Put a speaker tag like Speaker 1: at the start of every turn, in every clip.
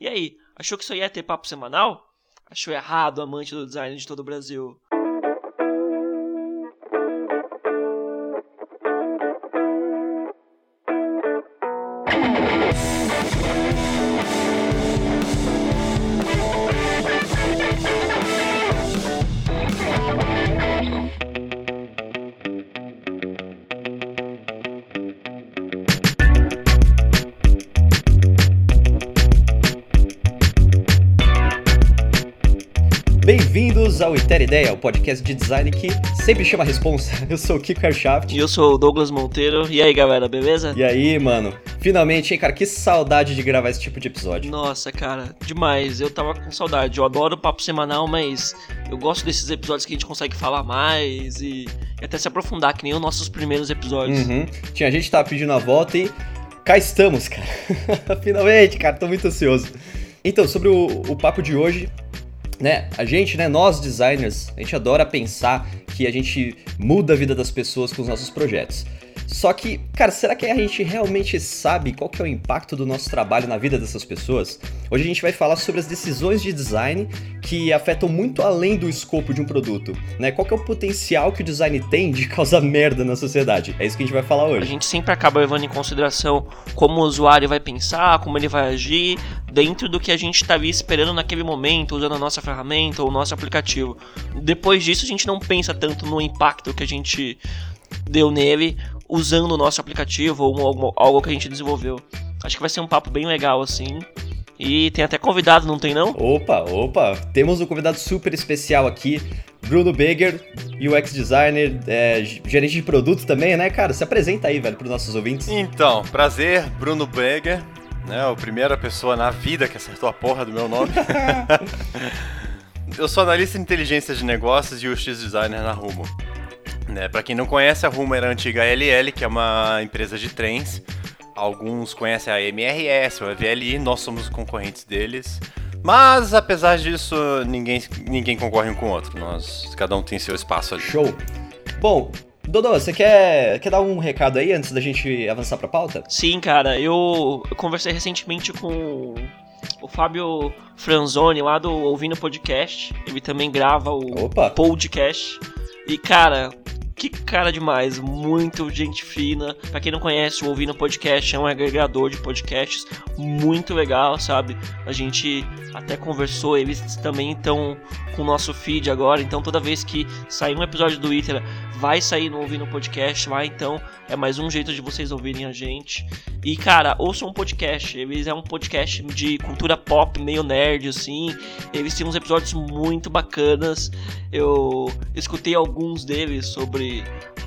Speaker 1: E aí, achou que isso ia ter papo semanal? Achou errado, amante do design de todo o Brasil.
Speaker 2: Iter Ideia, o podcast de design que sempre chama a responsa. Eu sou o Kiko Aircraft.
Speaker 1: E eu sou o Douglas Monteiro. E aí, galera, beleza?
Speaker 2: E aí, mano? Finalmente, hein, cara? Que saudade de gravar esse tipo de episódio.
Speaker 1: Nossa, cara, demais. Eu tava com saudade. Eu adoro o papo semanal, mas eu gosto desses episódios que a gente consegue falar mais e, e até se aprofundar, que nem os nossos primeiros episódios.
Speaker 2: Uhum. Tinha gente que tava pedindo a volta e cá estamos, cara. Finalmente, cara, tô muito ansioso. Então, sobre o, o papo de hoje, né, a gente, né, nós designers, a gente adora pensar que a gente muda a vida das pessoas com os nossos projetos. Só que, cara, será que a gente realmente sabe qual que é o impacto do nosso trabalho na vida dessas pessoas? Hoje a gente vai falar sobre as decisões de design que afetam muito além do escopo de um produto, né? Qual que é o potencial que o design tem de causar merda na sociedade? É isso que a gente vai falar hoje.
Speaker 1: A gente sempre acaba levando em consideração como o usuário vai pensar, como ele vai agir, dentro do que a gente estaria esperando naquele momento, usando a nossa ferramenta ou o nosso aplicativo. Depois disso, a gente não pensa tanto no impacto que a gente deu nele usando o nosso aplicativo ou algo, algo que a gente desenvolveu. Acho que vai ser um papo bem legal assim. E tem até convidado, não tem não?
Speaker 2: Opa, opa! Temos um convidado super especial aqui, Bruno Beger, UX designer, é, gerente de produto também, né, cara? Se apresenta aí, velho, para os nossos ouvintes.
Speaker 3: Então, prazer, Bruno Beger, né? A primeira pessoa na vida que acertou a porra do meu nome. Eu sou analista de inteligência de negócios e UX designer na Rumo. Né, para quem não conhece, a Rumo era a antiga LL, que é uma empresa de trens. Alguns conhecem a MRS ou a VLI, nós somos concorrentes deles. Mas apesar disso, ninguém, ninguém concorre um com o outro. Nós, cada um tem seu espaço ali.
Speaker 2: Show. Bom, Dodô, você quer, quer dar um recado aí antes da gente avançar pra pauta?
Speaker 1: Sim, cara. Eu, eu conversei recentemente com o Fábio Franzoni lá do Ouvindo Podcast. Ele também grava o
Speaker 2: Opa.
Speaker 1: podcast. E, cara, que cara demais, muito gente fina. Pra quem não conhece, o Ouvindo Podcast é um agregador de podcasts muito legal, sabe? A gente até conversou, eles também estão com o nosso feed agora, então toda vez que sair um episódio do Itera, vai sair no Ouvindo Podcast lá, então é mais um jeito de vocês ouvirem a gente. E cara, ouçam um podcast, eles é um podcast de cultura pop, meio nerd assim. Eles têm uns episódios muito bacanas. Eu escutei alguns deles sobre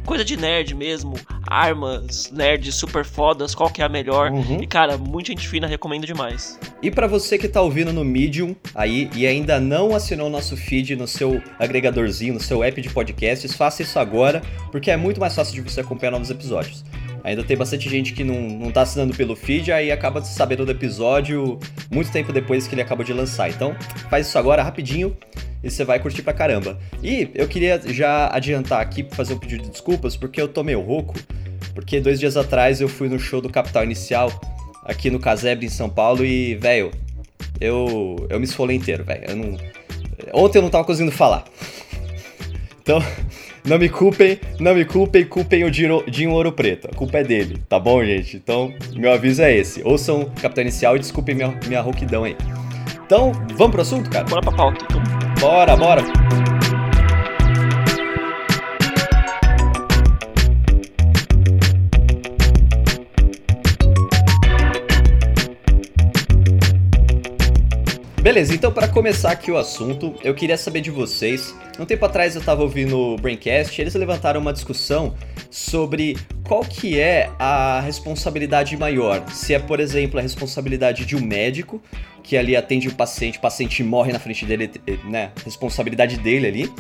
Speaker 1: coisa de nerd mesmo, armas nerds super fodas, qual que é a melhor.
Speaker 2: Uhum.
Speaker 1: E cara, muita gente fina, recomendo demais.
Speaker 2: E para você que tá ouvindo no Medium aí e ainda não assinou o nosso feed no seu agregadorzinho, no seu app de podcasts, faça isso agora, porque é muito mais fácil de você acompanhar novos episódios. Ainda tem bastante gente que não, não tá assinando pelo feed, aí acaba sabendo do episódio muito tempo depois que ele acabou de lançar. Então, faz isso agora rapidinho e você vai curtir pra caramba. E eu queria já adiantar aqui, fazer um pedido de desculpas, porque eu tô meio rouco, porque dois dias atrás eu fui no show do Capital Inicial aqui no Casebre em São Paulo e, velho, eu, eu me esfolei inteiro, velho. Não... Ontem eu não tava conseguindo falar. Então, não me culpem, não me culpem, culpem o Dinho, Ouro Preto. A culpa é dele, tá bom, gente? Então, meu aviso é esse. Ouçam Capitão Inicial e desculpem minha, minha rouquidão aí. Então, vamos pro assunto, cara?
Speaker 1: Bora pra pauta.
Speaker 2: Bora, bora! Beleza, então para começar aqui o assunto, eu queria saber de vocês. Um tempo atrás eu tava ouvindo o Braincast, eles levantaram uma discussão sobre qual que é a responsabilidade maior. Se é, por exemplo, a responsabilidade de um médico, que ali atende o paciente, o paciente morre na frente dele, né? Responsabilidade dele ali.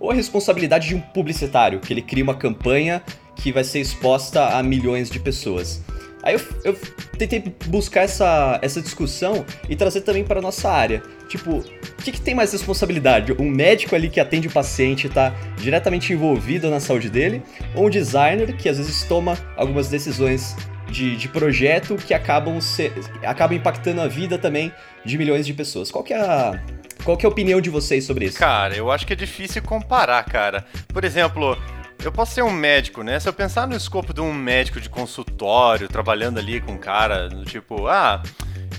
Speaker 2: Ou a responsabilidade de um publicitário, que ele cria uma campanha que vai ser exposta a milhões de pessoas. Aí eu, eu, tentei buscar essa, essa discussão e trazer também para nossa área. Tipo, o que, que, tem mais responsabilidade? Um médico ali que atende o paciente e está diretamente envolvido na saúde dele? Ou um designer que às vezes toma algumas decisões de, de projeto que acabam, ser, acabam impactando a vida também de milhões de pessoas. Qual que é a, qual que é a opinião de vocês sobre isso?
Speaker 3: Cara, eu acho que é difícil comparar, cara. Por exemplo, eu posso ser um médico, né? Se eu pensar no escopo de um médico de consultório, trabalhando ali com um cara, tipo, ah,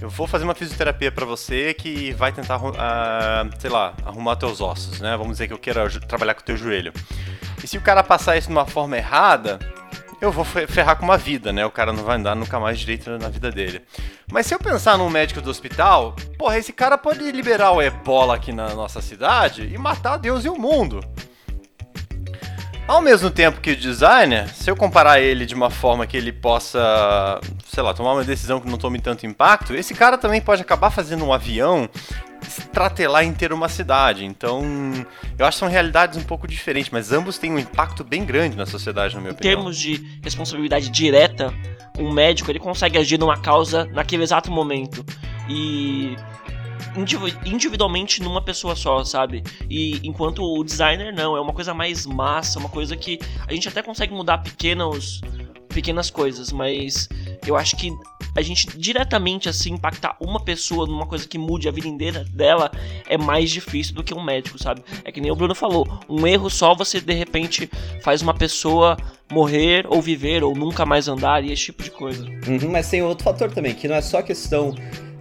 Speaker 3: eu vou fazer uma fisioterapia para você que vai tentar, uh, sei lá, arrumar teus ossos, né? Vamos dizer que eu quero trabalhar com teu joelho. E se o cara passar isso de uma forma errada, eu vou ferrar com uma vida, né? O cara não vai andar nunca mais direito na vida dele. Mas se eu pensar num médico do hospital, porra, esse cara pode liberar o ebola aqui na nossa cidade e matar Deus e o mundo. Ao mesmo tempo que o designer, se eu comparar ele de uma forma que ele possa, sei lá, tomar uma decisão que não tome tanto impacto, esse cara também pode acabar fazendo um avião estratelar inteiro uma cidade. Então, eu acho que são realidades um pouco diferentes, mas ambos têm um impacto bem grande na sociedade, na minha opinião.
Speaker 1: Em termos de responsabilidade direta, um médico ele consegue agir numa causa naquele exato momento. E individualmente numa pessoa só, sabe? E enquanto o designer não, é uma coisa mais massa, uma coisa que a gente até consegue mudar pequenos pequenas coisas, mas eu acho que a gente diretamente assim impactar uma pessoa numa coisa que mude a vida inteira dela é mais difícil do que um médico, sabe? É que nem o Bruno falou, um erro só você de repente faz uma pessoa morrer ou viver ou nunca mais andar e esse tipo de coisa.
Speaker 2: Uhum, mas tem outro fator também, que não é só questão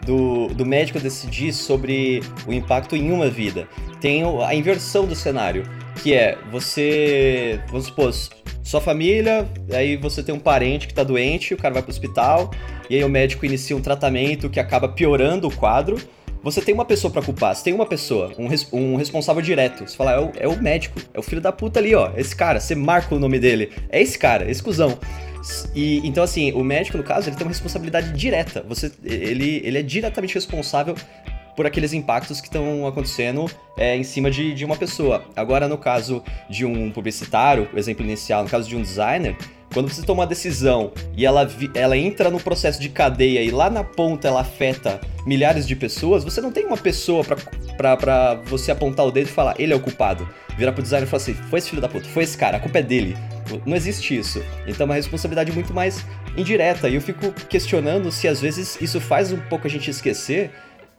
Speaker 2: do, do médico decidir sobre o impacto em uma vida. Tem a inversão do cenário, que é você, vamos supor, sua família, aí você tem um parente que está doente, o cara vai para o hospital, e aí o médico inicia um tratamento que acaba piorando o quadro. Você tem uma pessoa para culpar, você tem uma pessoa, um, res, um responsável direto. Você fala, é o, é o médico, é o filho da puta ali, ó, esse cara, você marca o nome dele. É esse cara, esse cuzão. E, então, assim, o médico, no caso, ele tem uma responsabilidade direta. Você, ele, ele é diretamente responsável por aqueles impactos que estão acontecendo é, em cima de, de uma pessoa. Agora, no caso de um publicitário, exemplo inicial, no caso de um designer, quando você toma uma decisão e ela, ela entra no processo de cadeia e lá na ponta ela afeta milhares de pessoas, você não tem uma pessoa para você apontar o dedo e falar, ele é o culpado. Virar pro designer e falar assim, foi esse filho da puta, foi esse cara, a culpa é dele. Não existe isso. Então é uma responsabilidade muito mais indireta. E eu fico questionando se às vezes isso faz um pouco a gente esquecer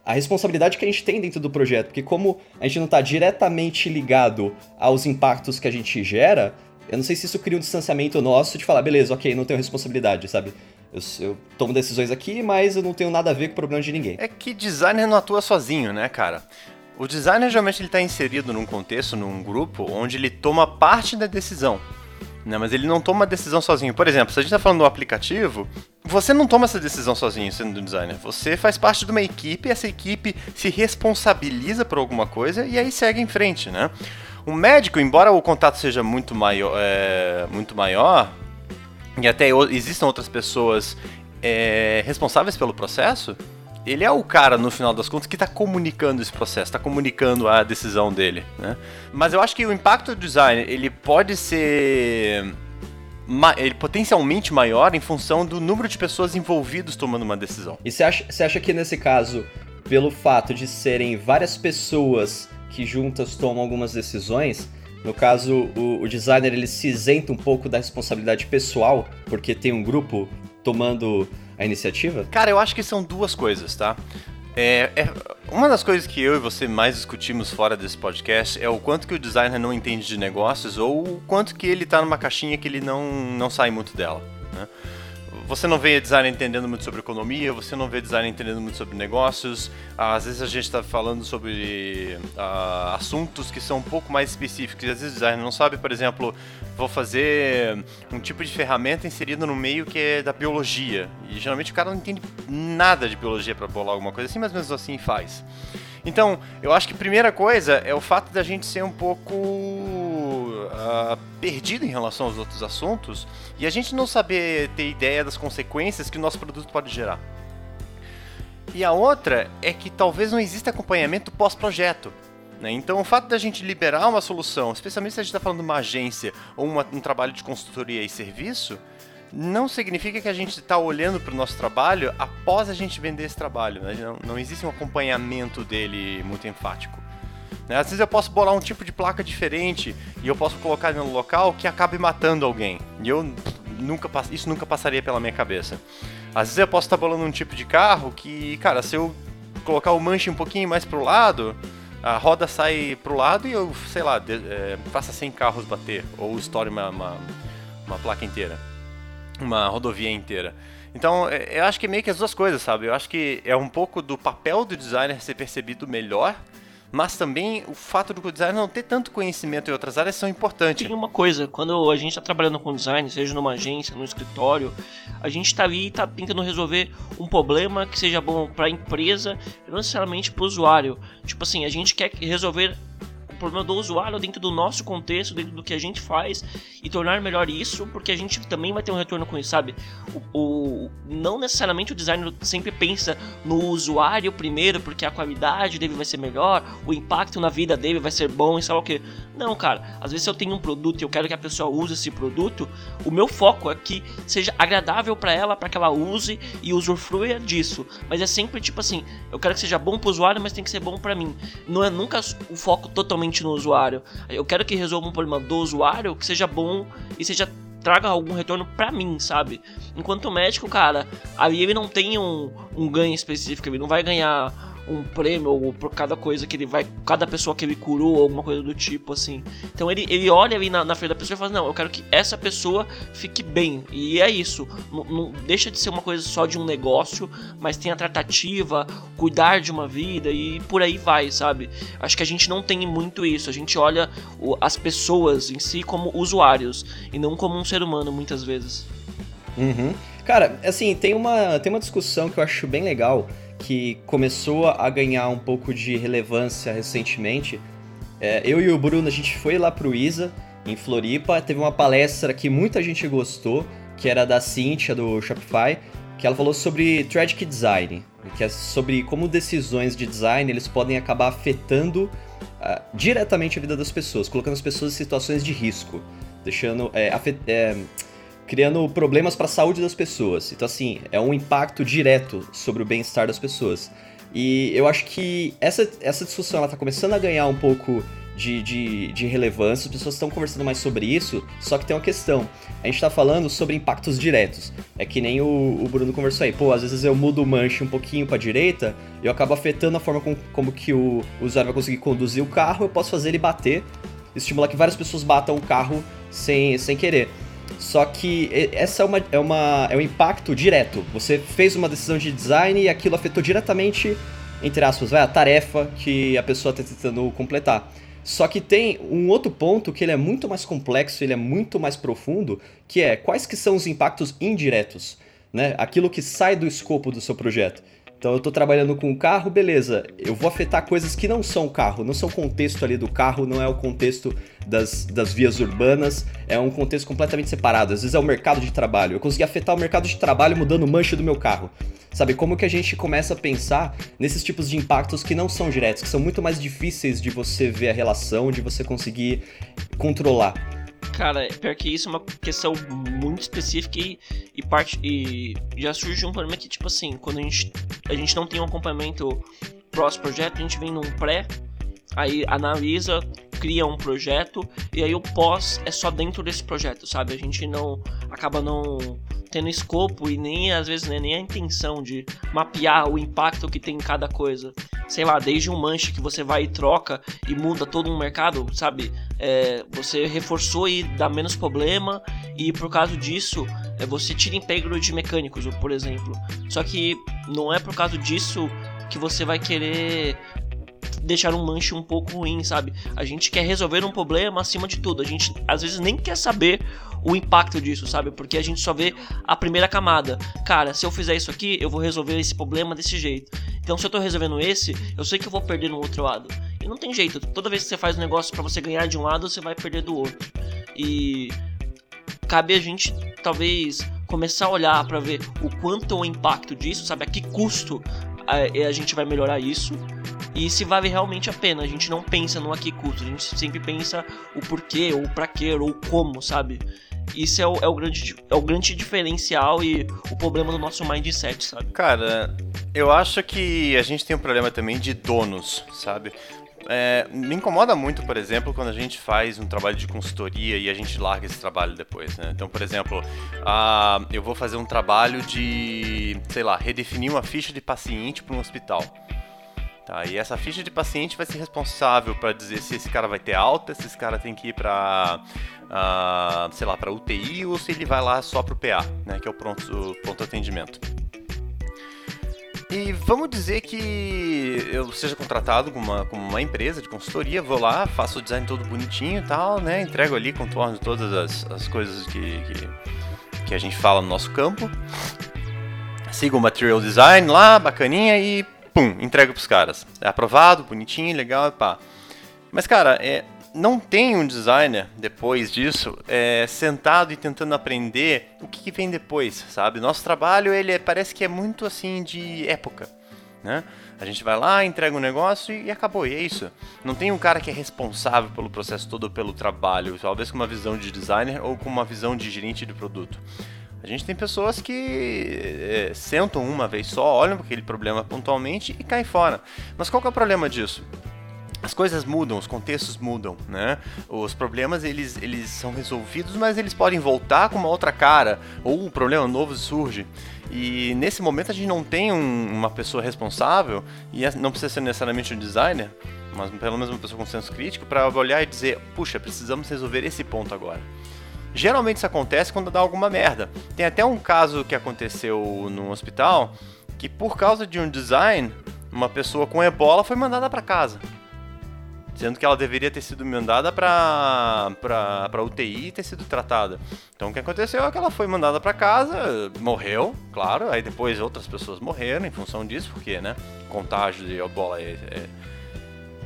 Speaker 2: a responsabilidade que a gente tem dentro do projeto. Porque como a gente não está diretamente ligado aos impactos que a gente gera, eu não sei se isso cria um distanciamento nosso de falar, beleza, ok, não tenho responsabilidade, sabe? Eu, eu, tomo decisões aqui, mas eu não tenho nada a ver com o problema de ninguém.
Speaker 3: É que designer não atua sozinho, né, cara? O designer geralmente ele está inserido num contexto, num grupo, onde ele toma parte da decisão. Né, mas ele não toma a decisão sozinho. Por exemplo, se a gente está falando do aplicativo, você não toma essa decisão sozinho sendo um designer. Você faz parte de uma equipe, essa equipe se responsabiliza por alguma coisa e aí segue em frente, né? O médico, embora o contato seja muito maior, é, muito maior e até existam outras pessoas é, responsáveis pelo processo, ele é o cara, no final das contas, que está comunicando esse processo, está comunicando a decisão dele, né? Mas eu acho que o impacto do design, ele pode ser ele potencialmente maior em função do número de pessoas envolvidas tomando uma decisão.
Speaker 2: E você acha, você acha que nesse caso, pelo fato de serem várias pessoas que juntas tomam algumas decisões, no caso, o, o, designer ele se isenta um pouco da responsabilidade pessoal, porque tem um grupo tomando a iniciativa?
Speaker 3: Cara, eu acho que são duas coisas, tá? É, é, uma das coisas que eu e você mais discutimos fora desse podcast é o quanto que o designer não entende de negócios ou o quanto que ele tá numa caixinha que ele não, não sai muito dela. Né? Você não vê design entendendo muito sobre economia, você não vê design entendendo muito sobre negócios. Às vezes a gente está falando sobre uh, assuntos que são um pouco mais específicos. Às vezes o designer não sabe, por exemplo, vou fazer um tipo de ferramenta inserida no meio que é da biologia. E geralmente o cara não entende nada de biologia para bolar alguma coisa assim, mas mesmo assim faz. Então, eu acho que a primeira coisa é o fato da gente ser um pouco uh, perdido em relação aos outros assuntos e a gente não saber ter ideia das consequências que o nosso produto pode gerar. E a outra é que talvez não exista acompanhamento pós-projeto. Né? Então, o fato da gente liberar uma solução, especialmente se a gente está falando de uma agência ou uma, um trabalho de consultoria e serviço, não significa que a gente está olhando para o nosso trabalho após a gente vender esse trabalho. Né? Não, não existe um acompanhamento dele muito enfático. Né? Às vezes eu posso bolar um tipo de placa diferente e eu posso colocar no local que acabe matando alguém. E eu nunca, isso nunca passaria pela minha cabeça. Às vezes eu posso estar bolando um tipo de carro que, cara, se eu colocar o manche um pouquinho mais pro lado, a roda sai pro lado e eu, sei lá, de, é, faça 100 carros bater, ou estoure uma, uma, uma placa inteira, uma rodovia inteira. Então, é, eu acho que é meio que as duas coisas, sabe? Eu acho que é um pouco do papel do designer ser percebido melhor mas também o fato do designer não ter tanto conhecimento em outras áreas são importantes.
Speaker 1: Tem uma coisa, quando a gente está trabalhando com design, seja numa agência, no escritório, a gente está ali e está tentando resolver um problema que seja bom para a empresa, não necessariamente para o usuário. Tipo assim, a gente quer resolver problema do usuário dentro do nosso contexto, dentro do que a gente faz e tornar melhor isso, porque a gente também vai ter um retorno com isso, sabe? O, o não necessariamente o designer sempre pensa no usuário primeiro, porque a qualidade dele vai ser melhor, o impacto na vida dele vai ser bom e sabe o que. Não, cara. Às vezes eu tenho um produto e eu quero que a pessoa use esse produto, o meu foco é que seja agradável para ela, para que ela use e usufrua disso. Mas é sempre tipo assim, eu quero que seja bom para o usuário, mas tem que ser bom para mim. Não é nunca o foco totalmente no usuário. Eu quero que resolva um problema do usuário que seja bom e seja traga algum retorno para mim, sabe? Enquanto o médico, cara, ali ele não tem um, um ganho específico, ele não vai ganhar um prêmio por cada coisa que ele vai, cada pessoa que ele curou ou alguma coisa do tipo assim. Então ele, ele olha ali na, na frente da pessoa e fala: Não, eu quero que essa pessoa fique bem. E é isso. Não, não deixa de ser uma coisa só de um negócio, mas tem a tratativa, cuidar de uma vida e por aí vai, sabe? Acho que a gente não tem muito isso. A gente olha o, as pessoas em si como usuários e não como um ser humano muitas vezes.
Speaker 2: Uhum. Cara, assim, tem uma, tem uma discussão que eu acho bem legal que começou a ganhar um pouco de relevância recentemente. É, eu e o Bruno, a gente foi lá pro ISA, em Floripa, teve uma palestra que muita gente gostou, que era da Cynthia, do Shopify, que ela falou sobre Tragic Design, que é sobre como decisões de design eles podem acabar afetando uh, diretamente a vida das pessoas, colocando as pessoas em situações de risco, deixando... É, é, criando problemas para a saúde das pessoas. Então, assim, é um impacto direto sobre o bem-estar das pessoas. E eu acho que essa, essa discussão ela tá começando a ganhar um pouco de, de, de relevância, as pessoas estão conversando mais sobre isso, só que tem uma questão. A gente está falando sobre impactos diretos. É que nem o, o, Bruno conversou aí. Pô, às vezes eu mudo o manche um pouquinho para a direita eu acabo afetando a forma com, como que o, o usuário vai conseguir conduzir o carro, eu posso fazer ele bater, estimular que várias pessoas batam o carro sem, sem querer. Só que essa é, uma, é, uma, é um impacto direto. Você fez uma decisão de design e aquilo afetou diretamente, entre aspas, vai, a tarefa que a pessoa está tentando completar. Só que tem um outro ponto que ele é muito mais complexo, ele é muito mais profundo, que é quais que são os impactos indiretos, né? Aquilo que sai do escopo do seu projeto. Então eu estou trabalhando com o carro, beleza. Eu vou afetar coisas que não são o carro, não são o contexto ali do carro, não é o contexto das, das vias urbanas, é um contexto completamente separado. Às vezes é o mercado de trabalho. Eu consegui afetar o mercado de trabalho mudando o manche do meu carro. Sabe, como que a gente começa a pensar nesses tipos de impactos que não são diretos, que são muito mais difíceis de você ver a relação, de você conseguir controlar.
Speaker 1: Cara, pior que isso é uma questão muito específica e, e, parte, e já surge um problema que, tipo assim, quando a gente, a gente não tem um acompanhamento próximo projeto, a gente vem num pré, aí analisa, cria um projeto e aí o pós é só dentro desse projeto, sabe? A gente não acaba não tendo escopo e nem às vezes né, nem a intenção de mapear o impacto que tem em cada coisa. Sei lá, desde um manche que você vai e troca e muda todo um mercado, sabe? É, você reforçou e dá menos problema e por causa disso é, você tira emprego de mecânicos, por exemplo. Só que não é por causa disso que você vai querer deixar um manche um pouco ruim, sabe? A gente quer resolver um problema acima de tudo. A gente às vezes nem quer saber o impacto disso, sabe? Porque a gente só vê a primeira camada. Cara, se eu fizer isso aqui, eu vou resolver esse problema desse jeito. Então, se eu tô resolvendo esse, eu sei que eu vou perder no outro lado. E não tem jeito. Toda vez que você faz um negócio para você ganhar de um lado, você vai perder do outro. E cabe a gente talvez começar a olhar para ver o quanto é o impacto disso, sabe? A que custo a, a gente vai melhorar isso e se vale realmente a pena. A gente não pensa no aqui custo, a gente sempre pensa o porquê, ou pra quê, ou como, sabe? isso é o, é o, grande, é o grande diferencial e o problema do nosso mindset, sabe?
Speaker 3: Cara, eu acho que a gente tem um problema também de donos, sabe? É, me incomoda muito, por exemplo, quando a gente faz um trabalho de consultoria e a gente larga esse trabalho depois, né? Então, por exemplo, ah, eu vou fazer um trabalho de, sei lá, redefinir uma ficha de paciente para um hospital. Tá, e essa ficha de paciente vai ser responsável para dizer se esse cara vai ter alta, se esse cara tem que ir para, uh, sei lá, para UTI ou se ele vai lá só para o PA, né, que é o pronto, pronto atendimento. E vamos dizer que eu seja contratado como uma, como uma empresa de consultoria, vou lá, faço o design todo bonitinho e tal, né? Entrego ali, contorno todas as, as coisas que, que, que a gente fala no nosso campo. Sigo o material design lá, bacaninha, e pum, entrego pros caras. É aprovado, bonitinho, legal, pá. Mas, cara, é, não tem um designer, depois disso, é, sentado e tentando aprender o que, que, vem depois, sabe? Nosso trabalho, ele é, parece que é muito, assim, de época, né? A gente vai lá, entrega um negócio e, e acabou, e é isso. Não tem um cara que é responsável pelo processo todo, pelo trabalho, talvez com uma visão de designer ou com uma visão de gerente de produto. A gente tem pessoas que é, sentam uma vez só, olham para aquele problema pontualmente e caem fora. Mas qual é o problema disso? as coisas mudam, os contextos mudam, né? Os problemas eles, eles são resolvidos, mas eles podem voltar com uma outra cara, ou um problema novo surge. E nesse momento a gente não tem um, uma pessoa responsável, e não precisa ser necessariamente um designer, mas pelo menos uma pessoa com senso crítico, para olhar e dizer: puxa, precisamos resolver esse ponto agora. Geralmente isso acontece quando dá alguma merda. Tem até um caso que aconteceu num hospital que por causa de um design, uma pessoa com ebola foi mandada para casa. Sendo que ela deveria ter sido mandada para para UTI e ter sido tratada. Então o que aconteceu é que ela foi mandada para casa, morreu, claro, aí depois outras pessoas morreram em função disso, porque, né, contágio de ebola é, é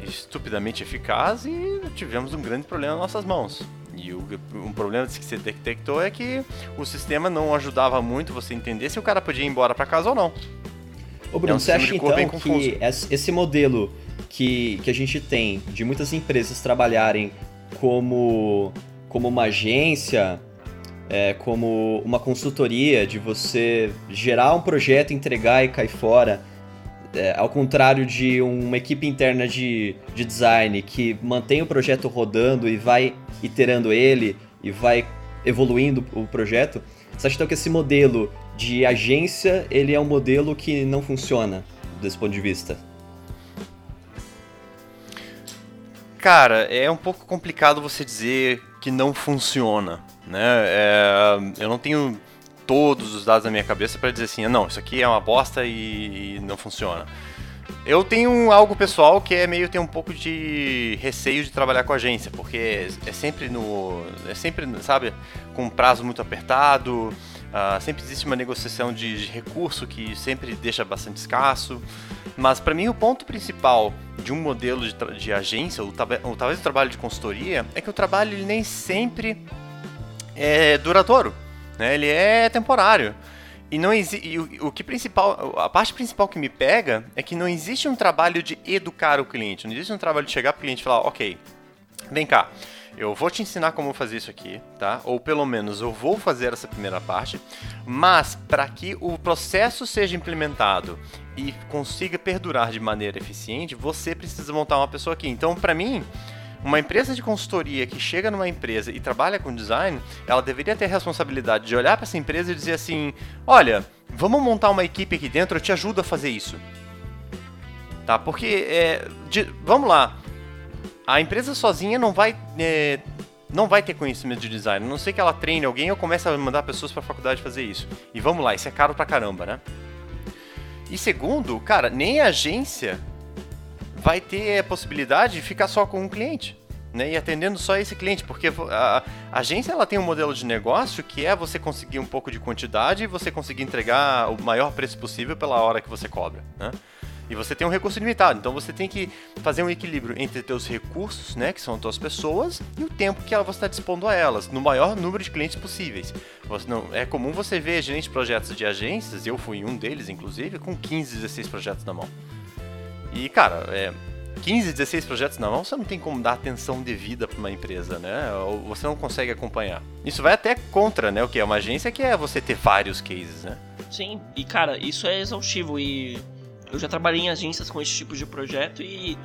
Speaker 3: estupidamente eficaz e tivemos um grande problema nas nossas mãos. E o, um problema que se detectou é que o sistema não ajudava muito você entender se o cara podia ir embora para casa ou não.
Speaker 2: Ô Bruno, é um você acha então que esse modelo que, que a gente tem de muitas empresas trabalharem como, como uma agência, é, como uma consultoria, de você gerar um projeto, entregar e cair fora, é, ao contrário de uma equipe interna de, de design que mantém o projeto rodando e vai iterando ele e vai evoluindo o projeto, você acha então que esse modelo de agência ele é um modelo que não funciona desse ponto de vista?
Speaker 3: Cara, é um pouco complicado você dizer que não funciona, né? É, eu não tenho todos os dados na minha cabeça para dizer assim, não, isso aqui é uma bosta e, e não funciona. Eu tenho algo pessoal que é meio ter um pouco de receio de trabalhar com agência, porque é sempre no. É sempre, sabe, com um prazo muito apertado. Uh, sempre existe uma negociação de, de, recurso que sempre deixa bastante escasso. Mas para mim o ponto principal de um modelo de, de agência, ou, ou, talvez o trabalho de consultoria, é que o trabalho ele nem sempre é duradouro. Né? Ele é temporário. E não existe. O, o que principal. A parte principal que me pega é que não existe um trabalho de educar o cliente. Não existe um trabalho de chegar para o cliente e falar, ok, vem cá. Eu vou te ensinar como fazer isso aqui, tá? Ou pelo menos eu vou fazer essa primeira parte, mas para que o processo seja implementado e consiga perdurar de maneira eficiente, você precisa montar uma pessoa aqui. Então, para mim, uma empresa de consultoria que chega numa empresa e trabalha com design, ela deveria ter a responsabilidade de olhar para essa empresa e dizer assim: olha, vamos montar uma equipe aqui dentro, eu te ajudo a fazer isso. Tá? Porque, é, de, vamos lá, a empresa sozinha não vai. É, não vai ter conhecimento de design. A não sei que ela treine alguém ou comece a mandar pessoas para a faculdade fazer isso. E vamos lá, isso é caro pra caramba, né? E segundo, cara, nem a agência vai ter a possibilidade de ficar só com um cliente. Né, e atendendo só esse cliente, porque a, a, agência ela tem um modelo de negócio que é você conseguir um pouco de quantidade e você conseguir entregar o maior preço possível pela hora que você cobra. Né? E você tem um recurso limitado, então você tem que fazer um equilíbrio entre teus recursos, né, que são as tuas pessoas, e o tempo que você está dispondo a elas, no maior número de clientes possíveis. Você não, é comum você ver gerentes de projetos de agências, eu fui um deles, inclusive, com 15, 16 projetos na mão. E, cara, é, 15, 16 projetos na mão, você não tem como dar atenção devida para uma empresa, né? Ou você não consegue acompanhar. Isso vai até contra, né? O que é uma agência que é você ter vários cases, né?
Speaker 1: Sim, e cara, isso é exaustivo e eu já trabalhei em agências com esse tipo de projeto e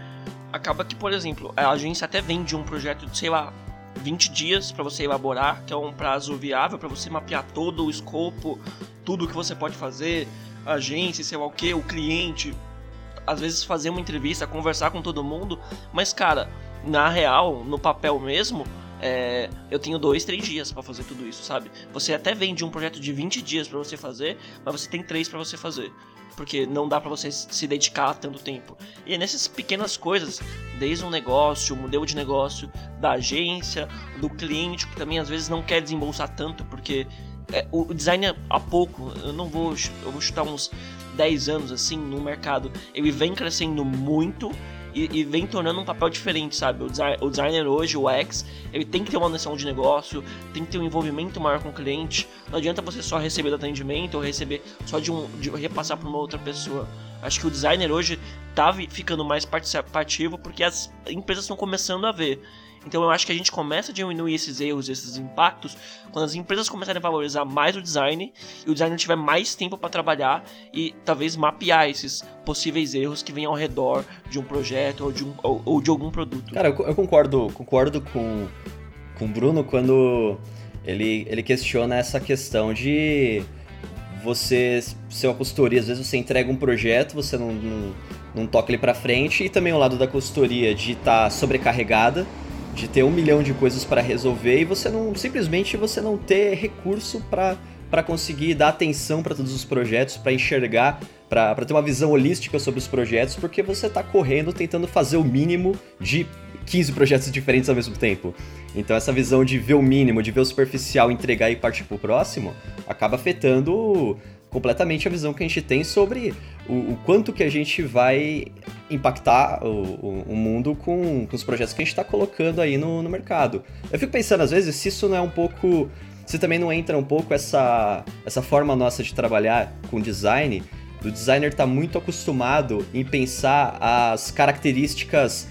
Speaker 1: acaba que, por exemplo, a agência até vende um projeto de, sei lá, 20 dias para você elaborar, que é um prazo viável para você mapear todo o escopo, tudo que você pode fazer, agência, sei lá o que, o cliente, às vezes fazer uma entrevista, conversar com todo mundo, mas cara, na real, no papel mesmo, é, eu tenho dois, três dias para fazer tudo isso, sabe? Você até vende um projeto de 20 dias para você fazer, mas você tem três para você fazer. Porque não dá para você se dedicar tanto tempo. E é nessas pequenas coisas, desde um negócio, um modelo de negócio da agência, do cliente, que também às vezes não quer desembolsar tanto, porque é, o design há pouco, eu não vou, eu vou chutar uns 10 anos assim no mercado, ele vem crescendo muito e, e, vem tornando um papel diferente, sabe? O, design, o, designer hoje, o X, ele tem que ter uma noção de negócio, tem que ter um envolvimento maior com o cliente. Não adianta você só receber do atendimento ou receber só de um de repassar para uma outra pessoa. Acho que o designer hoje tá ficando mais participativo porque as empresas estão começando a ver. Então eu acho que a gente começa a diminuir esses erros, esses impactos, quando as empresas começarem a valorizar mais o design e o designer tiver mais tempo para trabalhar e talvez mapear esses possíveis erros que vêm ao redor de um projeto ou de, um, ou, ou de algum produto.
Speaker 2: Cara, eu, eu concordo, concordo com, com o Bruno quando ele, ele questiona essa questão de você ser uma consultoria, às vezes você entrega um projeto, você não, não, não toca ele para frente, e também o lado da consultoria de estar tá sobrecarregada de ter um milhão de coisas para resolver e você não simplesmente você não ter recurso para para conseguir dar atenção para todos os projetos, para enxergar, para ter uma visão holística sobre os projetos, porque você está correndo tentando fazer o mínimo de 15 projetos diferentes ao mesmo tempo. Então essa visão de ver o mínimo, de ver o superficial, entregar e partir para o próximo, acaba afetando completamente a visão que a gente tem sobre o, o quanto que a gente vai impactar o, o, o mundo com, com, os projetos que a gente está colocando aí no, no mercado. Eu fico pensando, às vezes, se isso não é um pouco. Se também não entra um pouco essa, essa forma nossa de trabalhar com design, do designer estar tá muito acostumado em pensar as características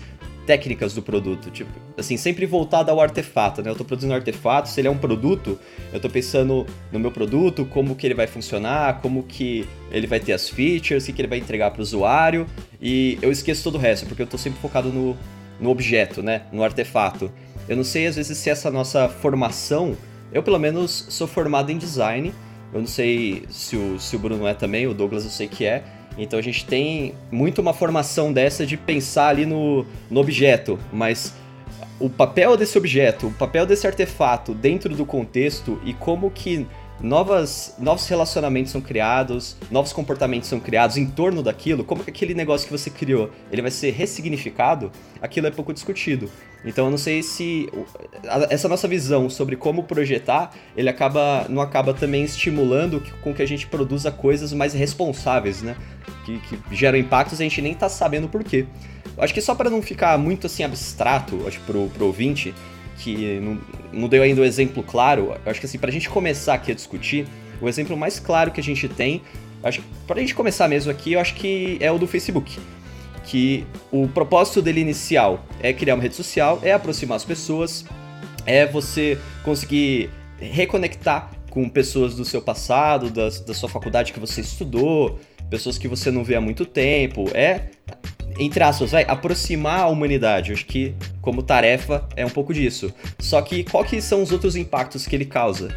Speaker 2: técnicas do produto, tipo, assim, sempre voltado ao artefato, né? Eu tô produzindo um artefato, se ele é um produto, eu tô pensando no meu produto, como que ele vai funcionar, como que ele vai ter as features, o que, ele vai entregar para o usuário, e eu esqueço todo o resto, porque eu tô sempre focado no, no objeto, né? No artefato. Eu não sei, às vezes, se essa nossa formação, eu pelo menos sou formado em design, eu não sei se o, se o Bruno é também, o Douglas eu sei que é, então a gente tem muito uma formação dessa de pensar ali no, no objeto, mas o papel desse objeto, o papel desse artefato dentro do contexto e como que novas, novos relacionamentos são criados, novos comportamentos são criados em torno daquilo, como que aquele negócio que você criou, ele vai ser ressignificado, aquilo é pouco discutido. Então eu não sei se essa nossa visão sobre como projetar, ele acaba não acaba também estimulando com que a gente produza coisas mais responsáveis, né? Que, que geram impactos e a gente nem tá sabendo por quê. Acho que só para não ficar muito assim abstrato, acho pro, pro ouvinte, que não, não deu ainda o um exemplo claro, acho que assim, pra gente começar aqui a discutir, o exemplo mais claro que a gente tem, acho que pra gente começar mesmo aqui, eu acho que é o do Facebook. Que o propósito dele inicial é criar uma rede social, é aproximar as pessoas, é você conseguir reconectar com pessoas do seu passado, da, da sua faculdade que você estudou, pessoas que você não vê há muito tempo, é entre aspas, vai aproximar a humanidade. Eu acho que como tarefa é um pouco disso. Só que qual que são os outros impactos que ele causa?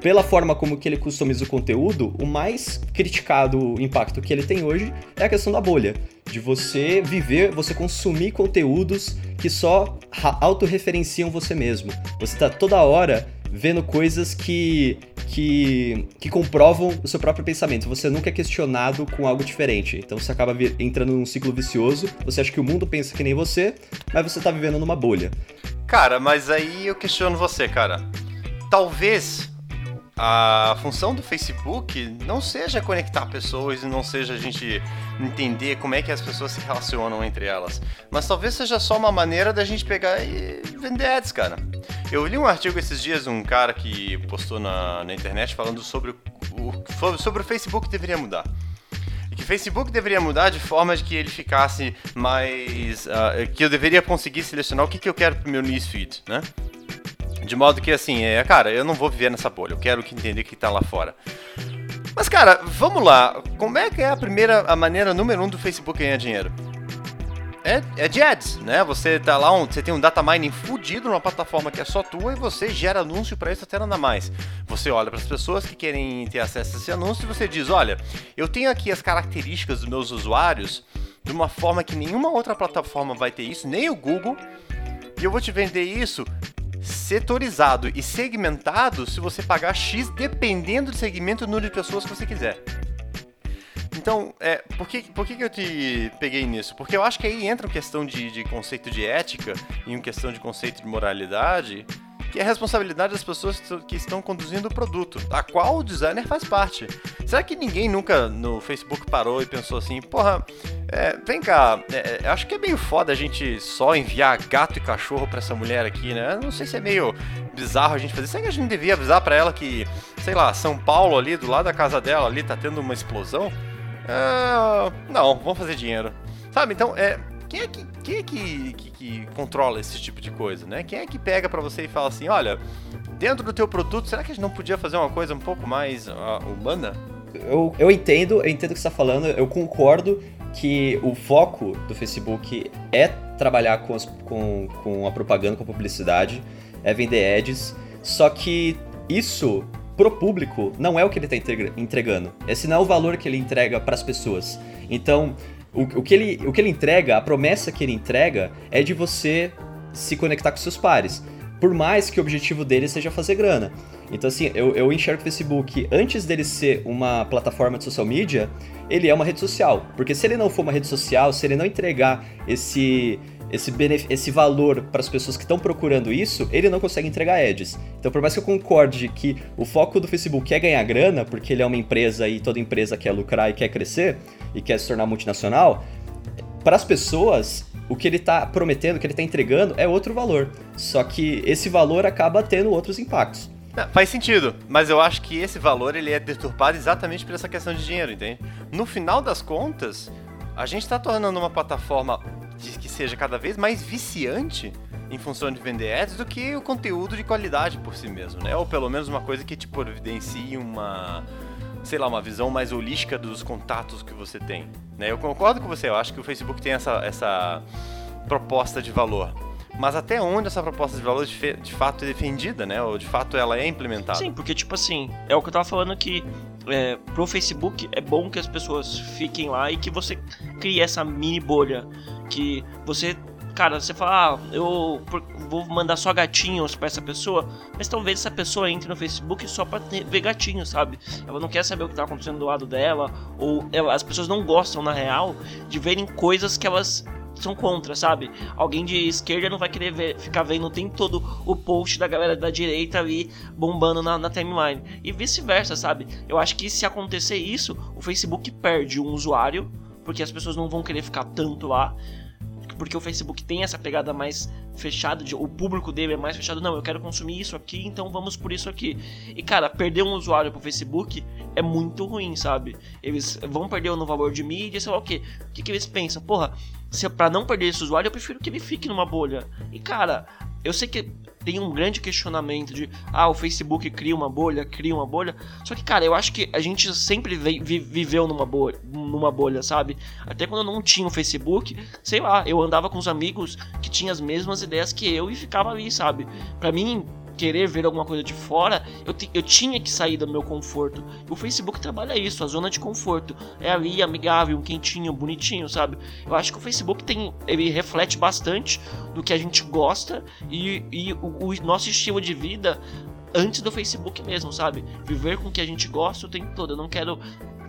Speaker 2: Pela forma como que ele customiza o conteúdo, o mais criticado impacto que ele tem hoje é a questão da bolha. De você viver, você consumir conteúdos que só autorreferenciam você mesmo. Você tá toda hora vendo coisas que, que, que comprovam o seu próprio pensamento. Você nunca é questionado com algo diferente. Então você acaba entrando num ciclo vicioso. Você acha que o mundo pensa que nem você, mas você tá vivendo numa bolha.
Speaker 3: Cara, mas aí eu questiono você, cara. Talvez a função do Facebook não seja conectar pessoas e não seja a gente entender como é que as pessoas se relacionam entre elas, mas talvez seja só uma maneira da gente pegar e vender ads, cara. Eu li um artigo esses dias, um cara que postou na, na internet falando sobre o, sobre o Facebook deveria mudar. que Facebook deveria mudar de forma de que ele ficasse mais. Uh, que eu deveria conseguir selecionar o que, que eu quero pro meu newsfeed, né? De modo que assim, é, cara, eu não vou viver nessa bolha, eu quero que entender o que tá lá fora. Mas cara, vamos lá. Como é que é a primeira, a maneira número um do Facebook ganhar dinheiro? É, é de ads, né? Você tá lá, um, você tem um data mining fudido numa plataforma que é só tua e você gera anúncio para isso até nada mais. Você olha para as pessoas que querem ter acesso a esse anúncio e você diz: olha, eu tenho aqui as características dos meus usuários de uma forma que nenhuma outra plataforma vai ter isso, nem o Google, e eu vou te vender isso setorizado e segmentado se você pagar X dependendo do segmento e número de pessoas que você quiser. Então, é, por, que, por que, que eu te peguei nisso? Porque eu acho que aí entra uma questão de, de conceito de ética e uma questão de conceito de moralidade que é a responsabilidade das pessoas que estão conduzindo o produto, a qual o designer faz parte. Será que ninguém nunca no Facebook parou e pensou assim, porra, é, vem cá, é, é acho que é meio foda a gente só enviar gato e cachorro para essa mulher aqui, né? Não sei se é meio bizarro a gente fazer. Será que a gente devia avisar para ela que, sei lá, São Paulo ali, do lado da casa dela ali, tá tendo uma explosão? É, não, vamos fazer dinheiro. Sabe, então, é, quem é, que, quem é que, que, que, controla esse tipo de coisa, né? Quem é que pega para você e fala assim, olha, dentro do teu produto, será que a gente não podia fazer uma coisa um pouco mais uh, humana?
Speaker 2: Eu, eu entendo, eu entendo o que você está falando, eu concordo que o foco do Facebook é trabalhar com, as, com, com a propaganda, com a publicidade, é vender ads, só que isso pro público não é o que ele está entregando. Esse não é o valor que ele entrega para as pessoas. Então, o, o, que ele, o que ele entrega, a promessa que ele entrega é de você se conectar com seus pares. Por mais que o objetivo dele seja fazer grana. Então, assim, eu, eu enxergo o Facebook, antes dele ser uma plataforma de social media, ele é uma rede social. Porque se ele não for uma rede social, se ele não entregar esse, esse, esse valor para as pessoas que estão procurando isso, ele não consegue entregar ads. Então, por mais que eu concorde que o foco do Facebook é ganhar grana, porque ele é uma empresa e toda empresa quer lucrar e quer crescer e quer se tornar multinacional, para as pessoas, o que ele está prometendo, o que ele está entregando é outro valor. Só que esse valor acaba tendo outros impactos.
Speaker 3: Não, faz sentido, mas eu acho que esse valor ele é deturpado exatamente por essa questão de dinheiro, entende? No final das contas, a gente está tornando uma plataforma que seja cada vez mais viciante em função de vender ads do que o conteúdo de qualidade por si mesmo, né? Ou pelo menos uma coisa que te providencie uma, sei lá, uma visão mais holística dos contatos que você tem. Né? Eu concordo com você, eu acho que o Facebook tem essa, essa proposta de valor. Mas até onde essa proposta de valor de, de, fato é defendida, né? Ou de fato ela é implementada?
Speaker 1: Sim, porque tipo assim, é o que eu tava falando que é, pro Facebook é bom que as pessoas fiquem lá e que você crie essa mini bolha. Que você cara, você fala, ah, eu vou mandar só gatinhos para essa pessoa, mas talvez essa pessoa entre no Facebook só pra ver gatinhos, sabe? Ela não quer saber o que tá acontecendo do lado dela, ou ela, as pessoas não gostam, na real, de verem coisas que elas são contra, sabe? Alguém de esquerda não vai querer ver, ficar vendo o tempo todo o post da galera da direita ali bombando na, na timeline. E vice-versa, sabe? Eu acho que se acontecer isso, o Facebook perde um usuário, porque as pessoas não vão querer ficar tanto lá porque o Facebook tem essa pegada mais fechada, de, o público dele é mais fechado. Não, eu quero consumir isso aqui, então vamos por isso aqui. E cara, perder um usuário pro Facebook é muito ruim, sabe? Eles vão perder no valor de mídia, sei lá o quê. O que, que eles pensam? Porra, se para não perder esse usuário, eu prefiro que ele fique numa bolha. E cara, eu sei que tem um grande questionamento de ah, o Facebook cria uma bolha, cria uma bolha. Só que, cara, eu acho que a gente sempre vi, vi, viveu numa bolha, numa bolha, sabe? Até quando eu não tinha o Facebook, sei lá, eu andava com os amigos que tinham as mesmas ideias que eu e ficava ali, sabe? Para mim, querer ver alguma coisa de fora, eu, eu tinha que sair do meu conforto. O Facebook trabalha isso, a zona de conforto. É ali amigável, quentinho, bonitinho, sabe? Eu acho que o Facebook tem. Ele reflete bastante do que a gente gosta e, e o, o nosso estilo de vida antes do Facebook mesmo, sabe? Viver com o que a gente gosta o tempo todo. Eu não quero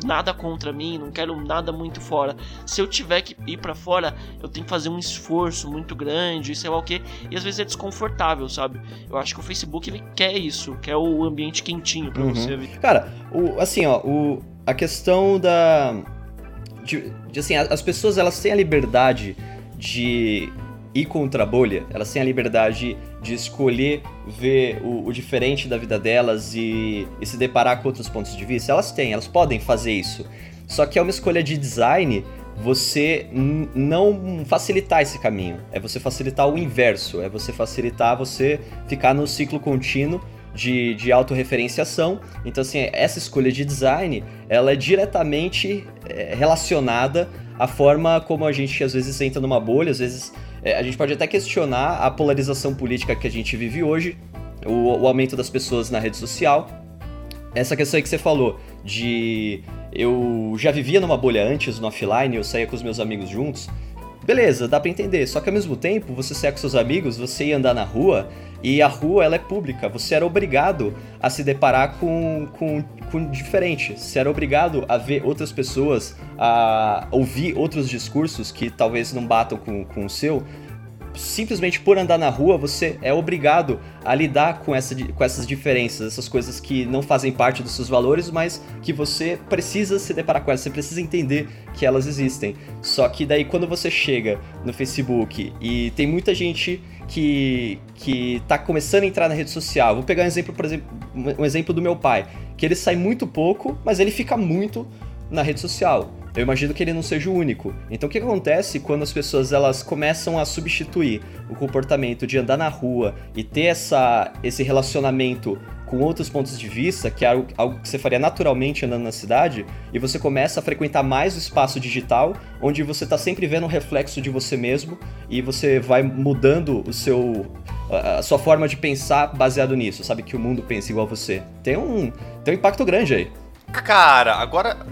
Speaker 1: nada contra mim, não quero nada muito fora. Se eu tiver que ir para fora, eu tenho que fazer um esforço muito grande, sei lá o que, e às vezes é desconfortável, sabe? Eu acho que o Facebook ele quer isso, quer o ambiente quentinho para uhum. você.
Speaker 2: Cara, o, assim, ó, o, a questão da de, de, assim, as pessoas elas têm a liberdade de ir contra a bolha, elas têm a liberdade de escolher ver o, o diferente da vida delas e, e, se deparar com outros pontos de vista, elas têm, elas podem fazer isso. Só que é uma escolha de design você não facilitar esse caminho. É você facilitar o inverso. É você facilitar você ficar no ciclo contínuo de, de autorreferenciação. Então, assim, essa escolha de design, ela é diretamente é, relacionada à forma como a gente, às vezes, entra numa bolha, às vezes... É, a gente pode até questionar a polarização política que a gente vive hoje, o, o aumento das pessoas na rede social. Essa questão aí que você falou, de eu já vivia numa bolha antes, no offline, eu saía com os meus amigos juntos. Beleza, dá para entender. Só que ao mesmo tempo, você saia com seus amigos, você ia andar na rua e a rua ela é pública. Você era obrigado a se deparar com, com, com diferente. Você era obrigado a ver outras pessoas, a ouvir outros discursos que talvez não batam com, com o seu simplesmente por andar na rua, você é obrigado a lidar com, essa, com essas diferenças, essas coisas que não fazem parte dos seus valores, mas que você precisa se deparar com elas, você precisa entender que elas existem. Só que daí quando você chega no Facebook e tem muita gente que, que tá começando a entrar na rede social, vou pegar um exemplo, por exemplo, um exemplo do meu pai, que ele sai muito pouco, mas ele fica muito na rede social eu imagino que ele não seja o único. Então o que acontece quando as pessoas elas começam a substituir o comportamento de andar na rua e ter essa, esse relacionamento com outros pontos de vista, que é algo, algo que você faria naturalmente andando na cidade, e você começa a frequentar mais o espaço digital, onde você está sempre vendo um reflexo de você mesmo e você vai mudando o seu a sua forma de pensar baseado nisso, sabe que o mundo pensa igual você. Tem um tem um impacto grande aí.
Speaker 3: Cara, agora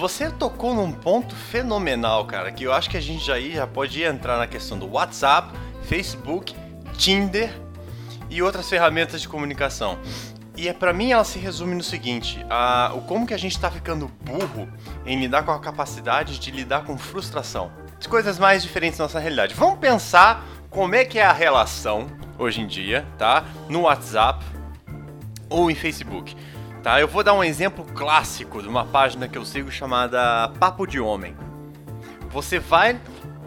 Speaker 3: você tocou num ponto fenomenal, cara, que eu acho que a gente já, já pode entrar na questão do WhatsApp, Facebook, Tinder e outras ferramentas de comunicação. E é para mim ela se resume no seguinte: a, o como que a gente está ficando burro em lidar com a capacidade de lidar com frustração. As coisas mais diferentes da nossa realidade. Vamos pensar como é que é a relação hoje em dia, tá? No WhatsApp ou em Facebook. Tá, eu vou dar um exemplo clássico de uma página que eu sigo chamada Papo de Homem. Você vai,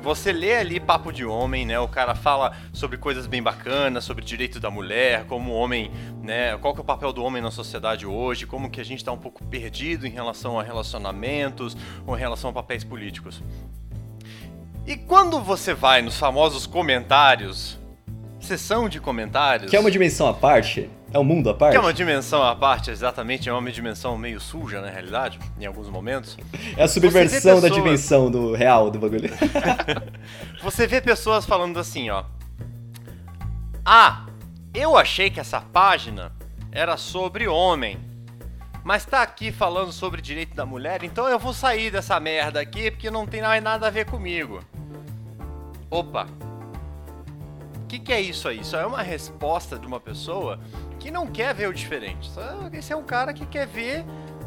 Speaker 3: você lê ali Papo de Homem, né? O cara fala sobre coisas bem bacanas, sobre direito da mulher, como o homem, né? Qual que é o papel do homem na sociedade hoje, como que a gente está um pouco perdido em relação a relacionamentos ou em relação a papéis políticos. E quando você vai nos famosos comentários, sessão de comentários.
Speaker 2: Que é uma dimensão à parte? É um mundo à parte?
Speaker 3: Que é uma dimensão à parte, exatamente. É uma dimensão meio suja, na realidade, em alguns momentos.
Speaker 2: É a subversão pessoas... da dimensão do real do bagulho.
Speaker 3: Você vê pessoas falando assim, ó. Ah, eu achei que essa página era sobre homem. Mas tá aqui falando sobre direito da mulher, então eu vou sair dessa merda aqui porque não tem mais nada a ver comigo. Opa, que, que é isso aí? Isso é uma resposta de uma pessoa que não quer ver o diferente. Esse é um cara que quer ver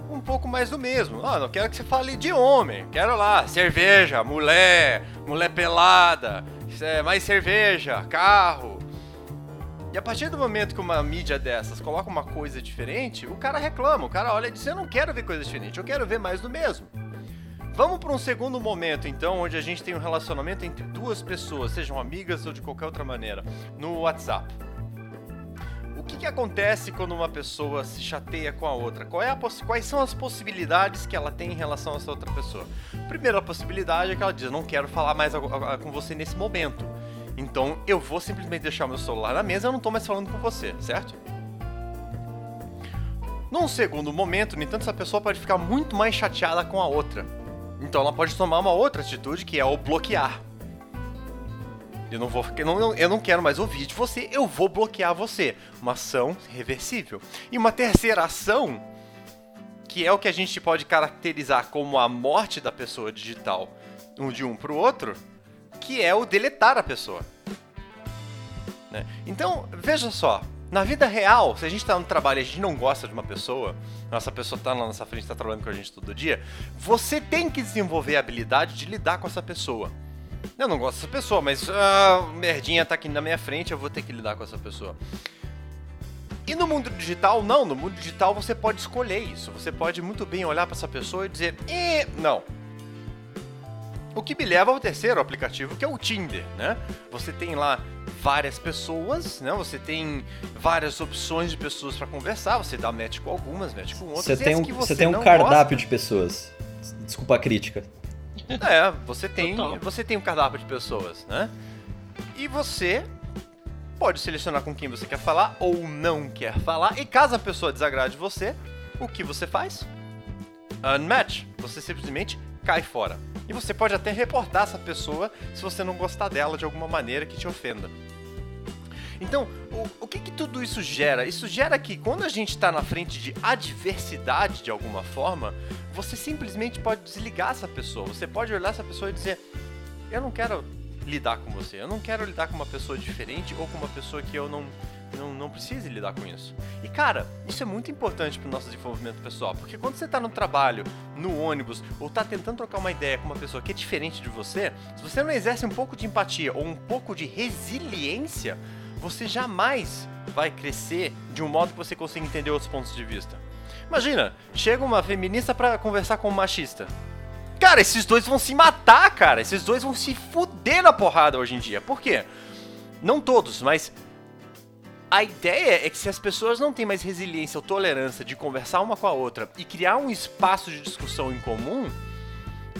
Speaker 3: um pouco mais do mesmo. Ah, não quero que você fale de homem. Quero lá, cerveja, mulher, mulher pelada, é, mais cerveja, carro. E a partir do momento que uma mídia dessas coloca uma coisa diferente, o cara reclama. O cara olha e diz: Eu não quero ver coisa diferente, eu quero ver mais do mesmo. Vamos para um segundo momento, então, onde a gente tem um relacionamento entre duas pessoas, sejam amigas ou de qualquer outra maneira, no WhatsApp. Que, que acontece quando uma pessoa se chateia com a outra? É a quais são as possibilidades que ela tem em relação a essa outra pessoa? Primeira possibilidade é que ela diz: não quero falar mais com você nesse momento. Então eu vou simplesmente deixar meu celular na mesa e eu não estou mais falando com você, certo? Num segundo momento, no entanto, essa pessoa pode ficar muito mais chateada com a outra. Então ela pode tomar uma outra atitude que é o bloquear. Eu não vou, eu não, eu não quero mais ouvir de você, eu vou bloquear você. Uma ação reversível. E uma terceira ação, que é o que a gente pode caracterizar como a morte da pessoa digital, um de um para o outro, que é o deletar a pessoa. Né? Então, veja só, na vida real, se a gente está no trabalho e a gente não gosta de uma pessoa, nossa pessoa está na nossa frente, está trabalhando com a gente todo dia, você tem que desenvolver a habilidade de lidar com essa pessoa. Eu não gosto dessa pessoa, mas a merdinha está aqui na minha frente, eu vou ter que lidar com essa pessoa. E no mundo digital, não. No mundo digital você pode escolher isso. Você pode muito bem olhar para essa pessoa e dizer, e não. O que me leva ao terceiro aplicativo, que é o Tinder, né? Você tem lá várias pessoas, né? Você tem várias opções de pessoas para conversar. Você dá match com algumas, match com outras.
Speaker 2: Você tem um, você tem um cardápio gosta, de pessoas. Desculpa a crítica.
Speaker 3: É, você tem,
Speaker 1: Total.
Speaker 3: você tem um cardápio de pessoas, né? E você pode selecionar com quem você quer falar ou não quer falar. E caso a pessoa desagrade você, o que você faz? Unmatch. Você simplesmente cai fora. E você pode até reportar essa pessoa se você não gostar dela de alguma maneira que te ofenda. Então, o, o que, que tudo isso gera? Isso gera que quando a gente está na frente de adversidade de alguma forma, você simplesmente pode desligar essa pessoa. Você pode olhar essa pessoa e dizer: Eu não quero lidar com você, eu não quero lidar com uma pessoa diferente ou com uma pessoa que eu não, não, não precise lidar com isso. E cara, isso é muito importante para o nosso desenvolvimento pessoal, porque quando você está no trabalho, no ônibus, ou está tentando trocar uma ideia com uma pessoa que é diferente de você, se você não exerce um pouco de empatia ou um pouco de resiliência, você jamais vai crescer de um modo que você consiga entender outros pontos de vista. Imagina, chega uma feminista pra conversar com um machista. Cara, esses dois vão se matar, cara. Esses dois vão se fuder na porrada hoje em dia. Por quê? Não todos, mas a ideia é que se as pessoas não têm mais resiliência ou tolerância de conversar uma com a outra e criar um espaço de discussão em comum,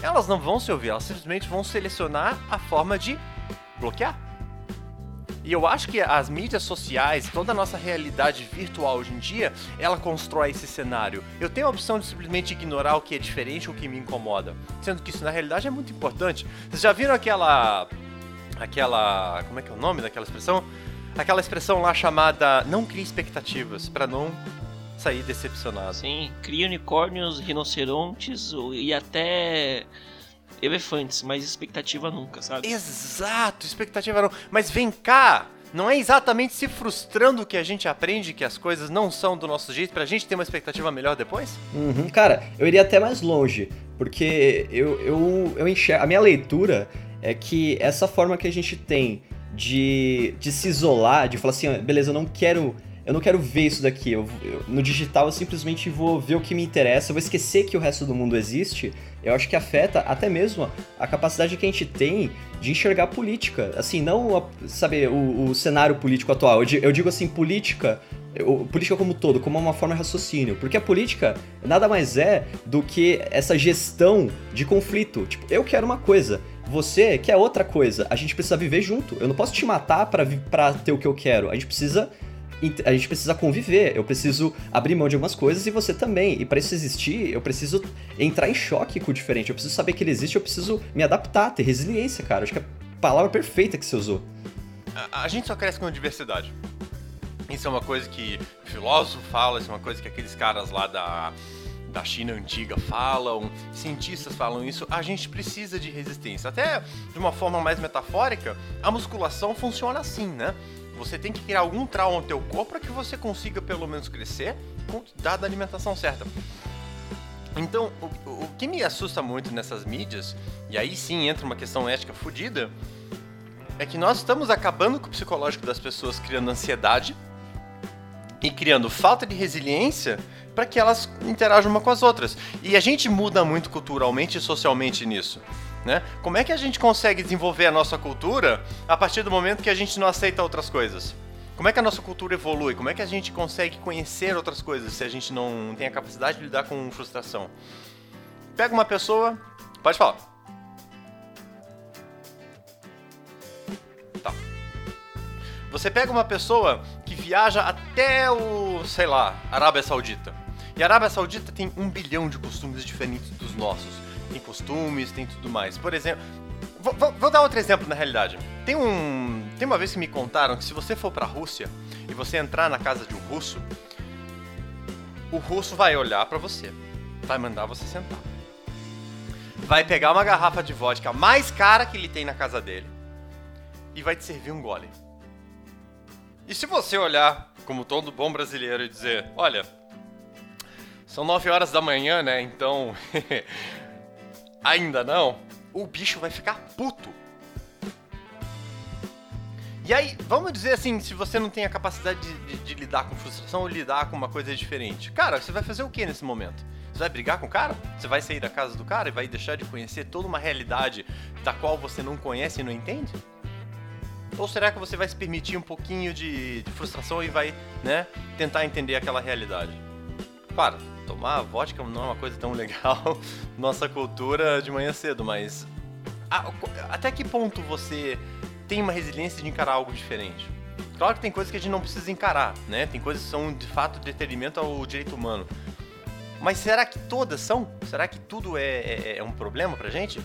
Speaker 3: elas não vão se ouvir, elas simplesmente vão selecionar a forma de bloquear. E eu acho que as mídias sociais, toda a nossa realidade virtual hoje em dia, ela constrói esse cenário. Eu tenho a opção de simplesmente ignorar o que é diferente ou o que me incomoda. Sendo que isso na realidade é muito importante. Vocês já viram aquela. aquela. como é que é o nome daquela expressão? Aquela expressão lá chamada não crie expectativas, para não sair decepcionado.
Speaker 1: Sim, cria unicórnios, rinocerontes e até elefantes, mas expectativa nunca, sabe?
Speaker 3: Exato, expectativa não. Mas vem cá, não é exatamente se frustrando que a gente aprende que as coisas não são do nosso jeito pra gente ter uma expectativa melhor depois?
Speaker 2: Uhum. Cara, eu iria até mais longe, porque eu, eu, eu enxergo. A minha leitura é que essa forma que a gente tem de, de se isolar, de falar assim, "Ah, beleza, eu não quero. Eu não quero ver isso daqui. Eu, eu- no digital eu simplesmente vou ver o que me interessa, eu vou esquecer que o resto do mundo existe. Eu acho que afeta até mesmo a capacidade que a gente tem de enxergar política. Assim, não, a- sabe, o, o cenário político atual. Eu, di- eu digo assim, política política como todo, como uma forma de raciocínio. Porque a política nada mais é do que essa gestão de conflito. Tipo, eu quero uma coisa, você quer outra coisa. A gente precisa viver junto. Eu não posso te matar pra ter o que eu quero. A gente precisa. A gente precisa conviver, eu preciso abrir mão de algumas coisas e você também. E pra isso existir, eu preciso entrar em choque com o diferente. Eu preciso saber que ele existe, eu preciso me adaptar, ter resiliência, cara. Acho que é a palavra perfeita que você usou.
Speaker 3: A, a gente só cresce com diversidade. Isso é uma coisa que filósofo fala, isso é uma coisa que aqueles caras lá da, da China antiga falam, cientistas falam isso. A gente precisa de resistência. Até de uma forma mais metafórica, a musculação funciona assim, né? Você tem que criar algum trauma no teu corpo para que você consiga pelo menos crescer dada a alimentação certa. Então, o- o que me assusta muito nessas mídias, e aí sim entra uma questão ética fodida, é que nós estamos acabando com o psicológico das pessoas, criando ansiedade e criando falta de resiliência para que elas interajam uma com as outras. E a gente muda muito culturalmente e socialmente nisso. Né? Como é que a gente consegue desenvolver a nossa cultura a partir do momento que a gente não aceita outras coisas? Como é que a nossa cultura evolui? Como é que a gente consegue conhecer outras coisas se a gente não tem a capacidade de lidar com frustração? Pega uma pessoa. Pode falar. Tá. Você pega uma pessoa que viaja até o, sei lá, Arábia Saudita. E a Arábia Saudita tem um bilhão de costumes diferentes dos nossos. Tem costumes, tem tudo mais. Por exemplo, vou, vou- vou dar outro exemplo na realidade. Tem um, tem uma vez que me contaram que se você for pra Rússia e você entrar na casa de um russo, o russo vai olhar pra você, vai mandar você sentar. Vai pegar uma garrafa de vodka mais cara que ele tem na casa dele e vai te servir um gole. E se você olhar como todo bom brasileiro e dizer, olha, são 9 horas da manhã, né? Então, ainda não, o bicho vai ficar puto. E aí, vamos dizer assim, se você não tem a capacidade de, de- de lidar com frustração ou lidar com uma coisa diferente. Cara, você vai fazer o que nesse momento? Você vai brigar com o cara? Você vai sair da casa do cara e vai deixar de conhecer toda uma realidade da qual você não conhece e não entende? Ou será que você vai se permitir um pouquinho de, de frustração e vai, né, tentar entender aquela realidade? Claro, tomar vodka não é uma coisa tão legal nossa cultura de manhã cedo, mas a, até que ponto você tem uma resiliência de encarar algo diferente? Claro que tem coisas que a gente não precisa encarar, né? Tem coisas que são de fato detrimento ao direito humano. Mas será que todas são? Será que tudo é, é, é um problema pra gente?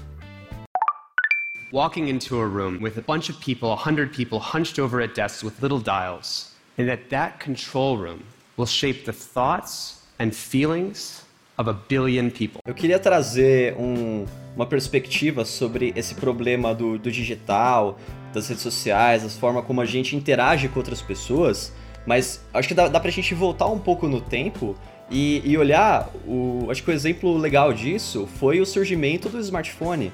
Speaker 4: Walking into a room with a bunch of people, a hundred people hunched over at desks with little dials, and that that control room will shape the thoughts and feelings of a billion people.
Speaker 2: Eu queria trazer um, uma perspectiva sobre esse problema do, do digital, das redes sociais, as formas como a gente interage com outras pessoas, mas acho que dá, dá pra gente voltar um pouco no tempo e, e olhar, o, acho que o exemplo legal disso foi o surgimento do smartphone.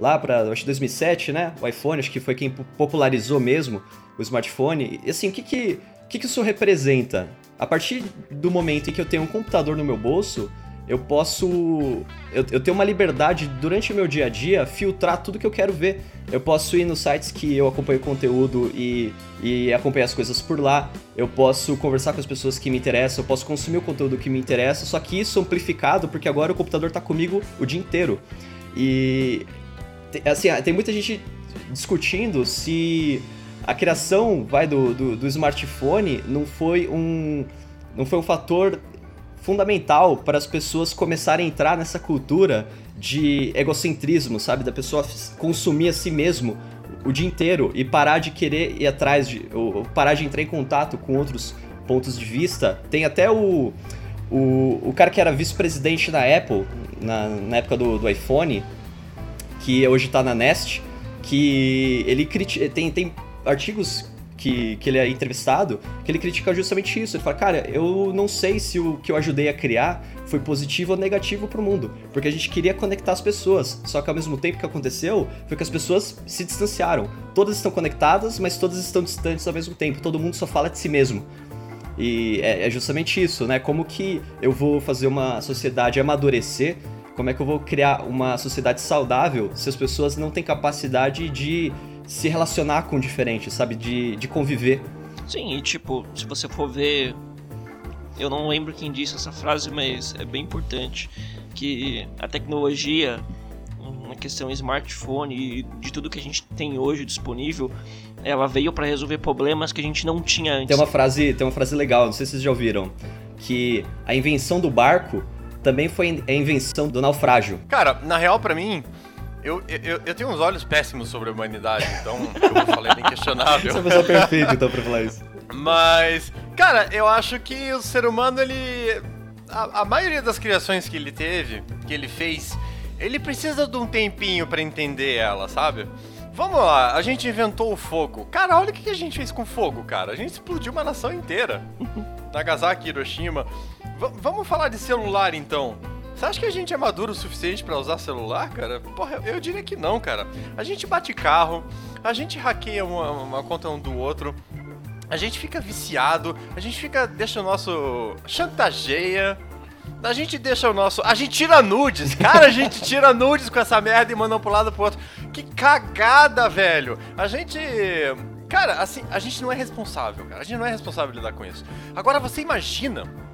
Speaker 2: Lá para, acho que 2007, né? O iPhone, acho que foi quem popularizou mesmo o smartphone. E assim, o que que, que, que isso representa? A partir do momento em que eu tenho um computador no meu bolso, eu posso. Eu, eu, tenho uma liberdade durante o meu dia a dia filtrar tudo que eu quero ver. Eu posso ir nos sites que eu acompanho conteúdo e, e acompanhar as coisas por lá. Eu posso conversar com as pessoas que me interessam. Eu posso consumir o conteúdo que me interessa. Só que isso amplificado porque agora o computador está comigo o dia inteiro. E. Assim, tem muita gente discutindo se a criação vai do, do, do smartphone não foi um. Não foi um fator fundamental para as pessoas começarem a entrar nessa cultura de egocentrismo, sabe? Da pessoa consumir a si mesmo o dia inteiro e parar de querer ir atrás, de, ou parar de entrar em contato com outros pontos de vista. Tem até o, o, o cara que era vice-presidente da Apple, na, na época do, do iPhone, que hoje está na Nest, que ele tem, tem artigos que, que ele é entrevistado, que ele critica justamente isso. Ele fala, cara, eu não sei se o que eu ajudei a criar foi positivo ou negativo para o mundo, porque a gente queria conectar as pessoas, só que ao mesmo tempo que aconteceu foi que as pessoas se distanciaram. Todas estão conectadas, mas todas estão distantes ao mesmo tempo. Todo mundo só fala de si mesmo. E é, é justamente isso, né? Como que eu vou fazer uma sociedade amadurecer como é que eu vou criar uma sociedade saudável se as pessoas não têm capacidade de se relacionar com o diferente, sabe? De, de conviver.
Speaker 1: Sim, e tipo, se você for ver. Eu não lembro quem disse essa frase, mas é bem importante. Que a tecnologia, uma questão smartphone e de tudo que a gente tem hoje disponível, ela veio para resolver problemas que a gente não tinha antes.
Speaker 2: Tem uma frase, tem uma frase legal, não sei se vocês já ouviram, que a invenção do barco também foi a invenção do naufrágio.
Speaker 3: Cara, na real para mim, eu, eu, eu, tenho uns olhos péssimos sobre a humanidade, então eu falei bem questionável.
Speaker 2: Você é a pessoa perfeita, então, pra falar isso.
Speaker 3: Mas, cara, eu acho que o ser humano, ele. A, a, maioria das criações que ele teve, que ele fez, ele precisa de um tempinho para entender ela, sabe? Vamos lá, a gente inventou o fogo. Cara, olha o que a gente fez com fogo, cara. A gente explodiu uma nação inteira. Nagasaki, Hiroshima. V vamos falar de celular então. Você acha que a gente é maduro o suficiente para usar celular, cara? Porra, eu, diria que não, cara. A gente bate carro, a gente hackeia uma, uma conta um do outro, a gente fica viciado, a gente fica. deixa o nosso. chantageia. A gente deixa o nosso. A gente tira nudes! Cara, a gente tira nudes com essa merda e manda pro lado pro outro. Que cagada, velho! A gente. Cara, assim, a gente não é responsável, cara. A gente não é responsável lidar com isso. Agora você imagina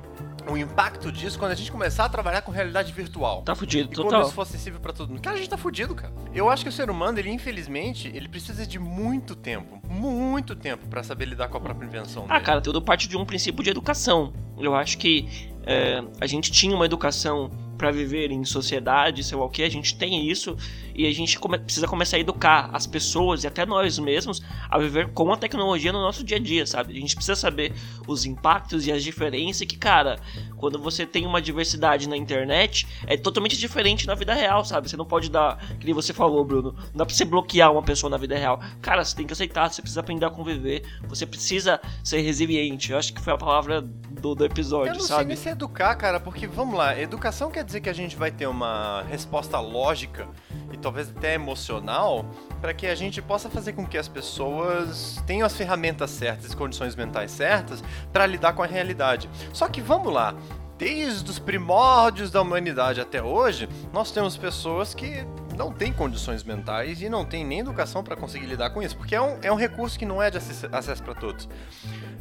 Speaker 3: o impacto disso quando a gente começar a trabalhar com realidade virtual.
Speaker 1: Tá fudido,
Speaker 3: e
Speaker 1: total.
Speaker 3: quando isso for acessível para todo mundo. Cara, a gente tá fudido, cara. Eu acho que o ser humano, ele infelizmente, ele precisa de muito tempo, muito tempo para saber lidar com a própria invenção.
Speaker 1: Ah, dele. cara, tudo parte de um princípio de educação. Eu acho que é, a gente tinha uma educação para viver em sociedade, sei lá o que, a gente tem isso e a gente come precisa começar a educar as pessoas e até nós mesmos a viver com a tecnologia no nosso dia a dia, sabe? A gente precisa saber os impactos e as diferenças que, cara, quando você tem uma diversidade na internet, é totalmente diferente na vida real, sabe? Você não pode dar, que nem você falou, Bruno, não dá pra você bloquear uma pessoa na vida real. Cara, você tem que aceitar, você precisa aprender a conviver, você precisa ser resiliente. Eu acho que foi a palavra do, do episódio,
Speaker 3: Eu não
Speaker 1: sabe?
Speaker 3: sei nem se educar, cara, porque, vamos lá, educação quer dizer que a gente vai ter uma resposta lógica e talvez até emocional para que a gente possa fazer com que as pessoas tenham as ferramentas certas, as condições mentais certas para lidar com a realidade. Só que vamos lá, desde os primórdios da humanidade até hoje, nós temos pessoas que não têm condições mentais e não têm nem educação para conseguir lidar com isso, porque é um, é um recurso que não é de acesso para todos.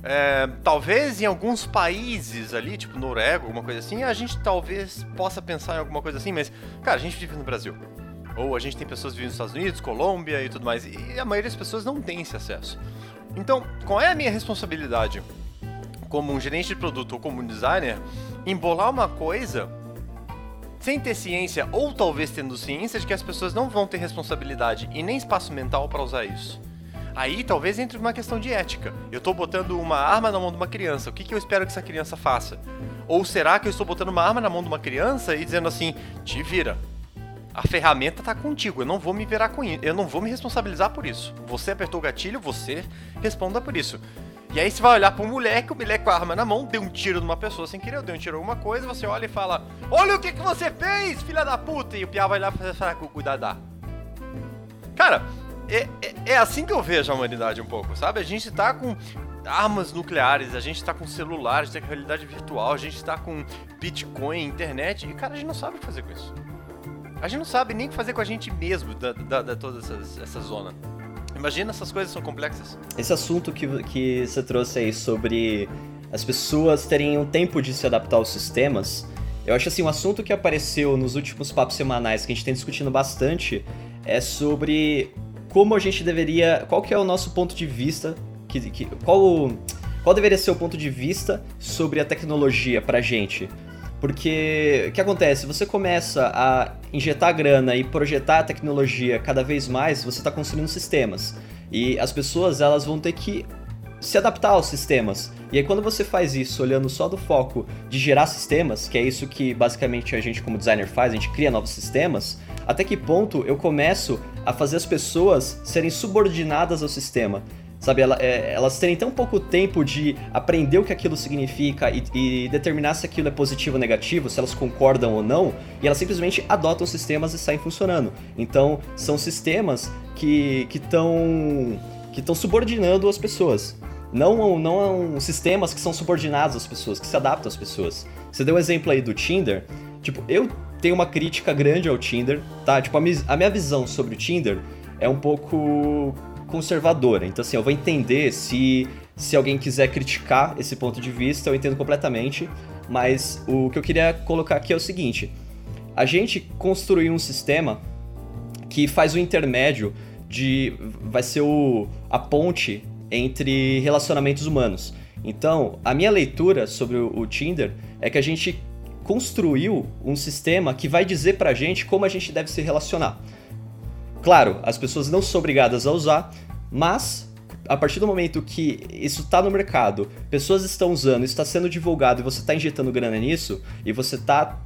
Speaker 3: É, talvez em alguns países ali, tipo Noruega, alguma coisa assim, a gente talvez possa pensar em alguma coisa assim, mas, cara, a gente vive no Brasil. Ou a gente tem pessoas vivendo nos Estados Unidos, Colômbia e tudo mais, e a maioria das pessoas não tem esse acesso. Então, qual é a minha responsabilidade como um gerente de produto ou como um designer embolar uma coisa sem ter ciência ou talvez tendo ciência de que as pessoas não vão ter responsabilidade e nem espaço mental para usar isso? Aí talvez entre uma questão de ética. Eu estou botando uma arma na mão de uma criança, o que, que eu espero que essa criança faça? Ou será que eu estou botando uma arma na mão de uma criança e dizendo assim, te vira, a ferramenta está contigo, eu não vou me virar com isso, eu não vou me responsabilizar por isso. Você apertou o gatilho, você responda por isso. E aí você vai olhar pro moleque, o moleque com a arma na mão, deu um tiro numa pessoa sem querer, deu um tiro em alguma coisa, você olha e fala: Olha o que, que você fez, filha da puta! E o Pia vai lá e fala: Cuidado. Cara, é, é, é, assim que eu vejo a humanidade um pouco, sabe? A gente tá com armas nucleares, a gente tá com celulares, tem realidade virtual, a gente tá com Bitcoin, internet, e cara, a gente não sabe o que fazer com isso. A gente não sabe nem o que fazer com a gente mesmo, da, da, da toda essa, essa zona. Imagina essas coisas são complexas.
Speaker 2: Esse assunto que, que você trouxe aí sobre as pessoas terem um tempo de se adaptar aos sistemas, eu acho assim, um assunto que apareceu nos últimos papos semanais que a gente tem discutindo bastante é sobre como a gente deveria. Qual que é o nosso ponto de vista? Que, que, qual, qual deveria ser o ponto de vista sobre a tecnologia pra gente? Porque o que acontece? Você começa a injetar grana e projetar a tecnologia cada vez mais, você está construindo sistemas. E as pessoas elas vão ter que se adaptar aos sistemas. E aí quando você faz isso olhando só do foco de gerar sistemas, que é isso que basicamente a gente como designer faz, a gente cria novos sistemas, até que ponto eu começo a fazer as pessoas serem subordinadas ao sistema? Sabe, ela, é, elas terem tão pouco tempo de aprender o que aquilo significa e, e, determinar se aquilo é positivo ou negativo, se elas concordam ou não, e elas simplesmente adotam sistemas e saem funcionando. Então, são sistemas que estão que estão subordinando as pessoas. Não, não sistemas que são subordinados às pessoas, que se adaptam às pessoas. Você deu um exemplo aí do Tinder. Tipo, eu tenho uma crítica grande ao Tinder, tá? Tipo, a, a minha visão sobre o Tinder é um pouco conservadora. Então, assim, eu vou entender se, se alguém quiser criticar esse ponto de vista, eu entendo completamente. Mas o que eu queria colocar aqui é o seguinte: a gente construiu um sistema que faz o intermédio de. vai ser o, a ponte entre relacionamentos humanos. Então, a minha leitura sobre o, o Tinder é que a gente construiu um sistema que vai dizer pra gente como a gente deve se relacionar. Claro, as pessoas não são obrigadas a usar, mas a partir do momento que isso está no mercado, pessoas estão usando, está sendo divulgado e você está injetando grana nisso, e você está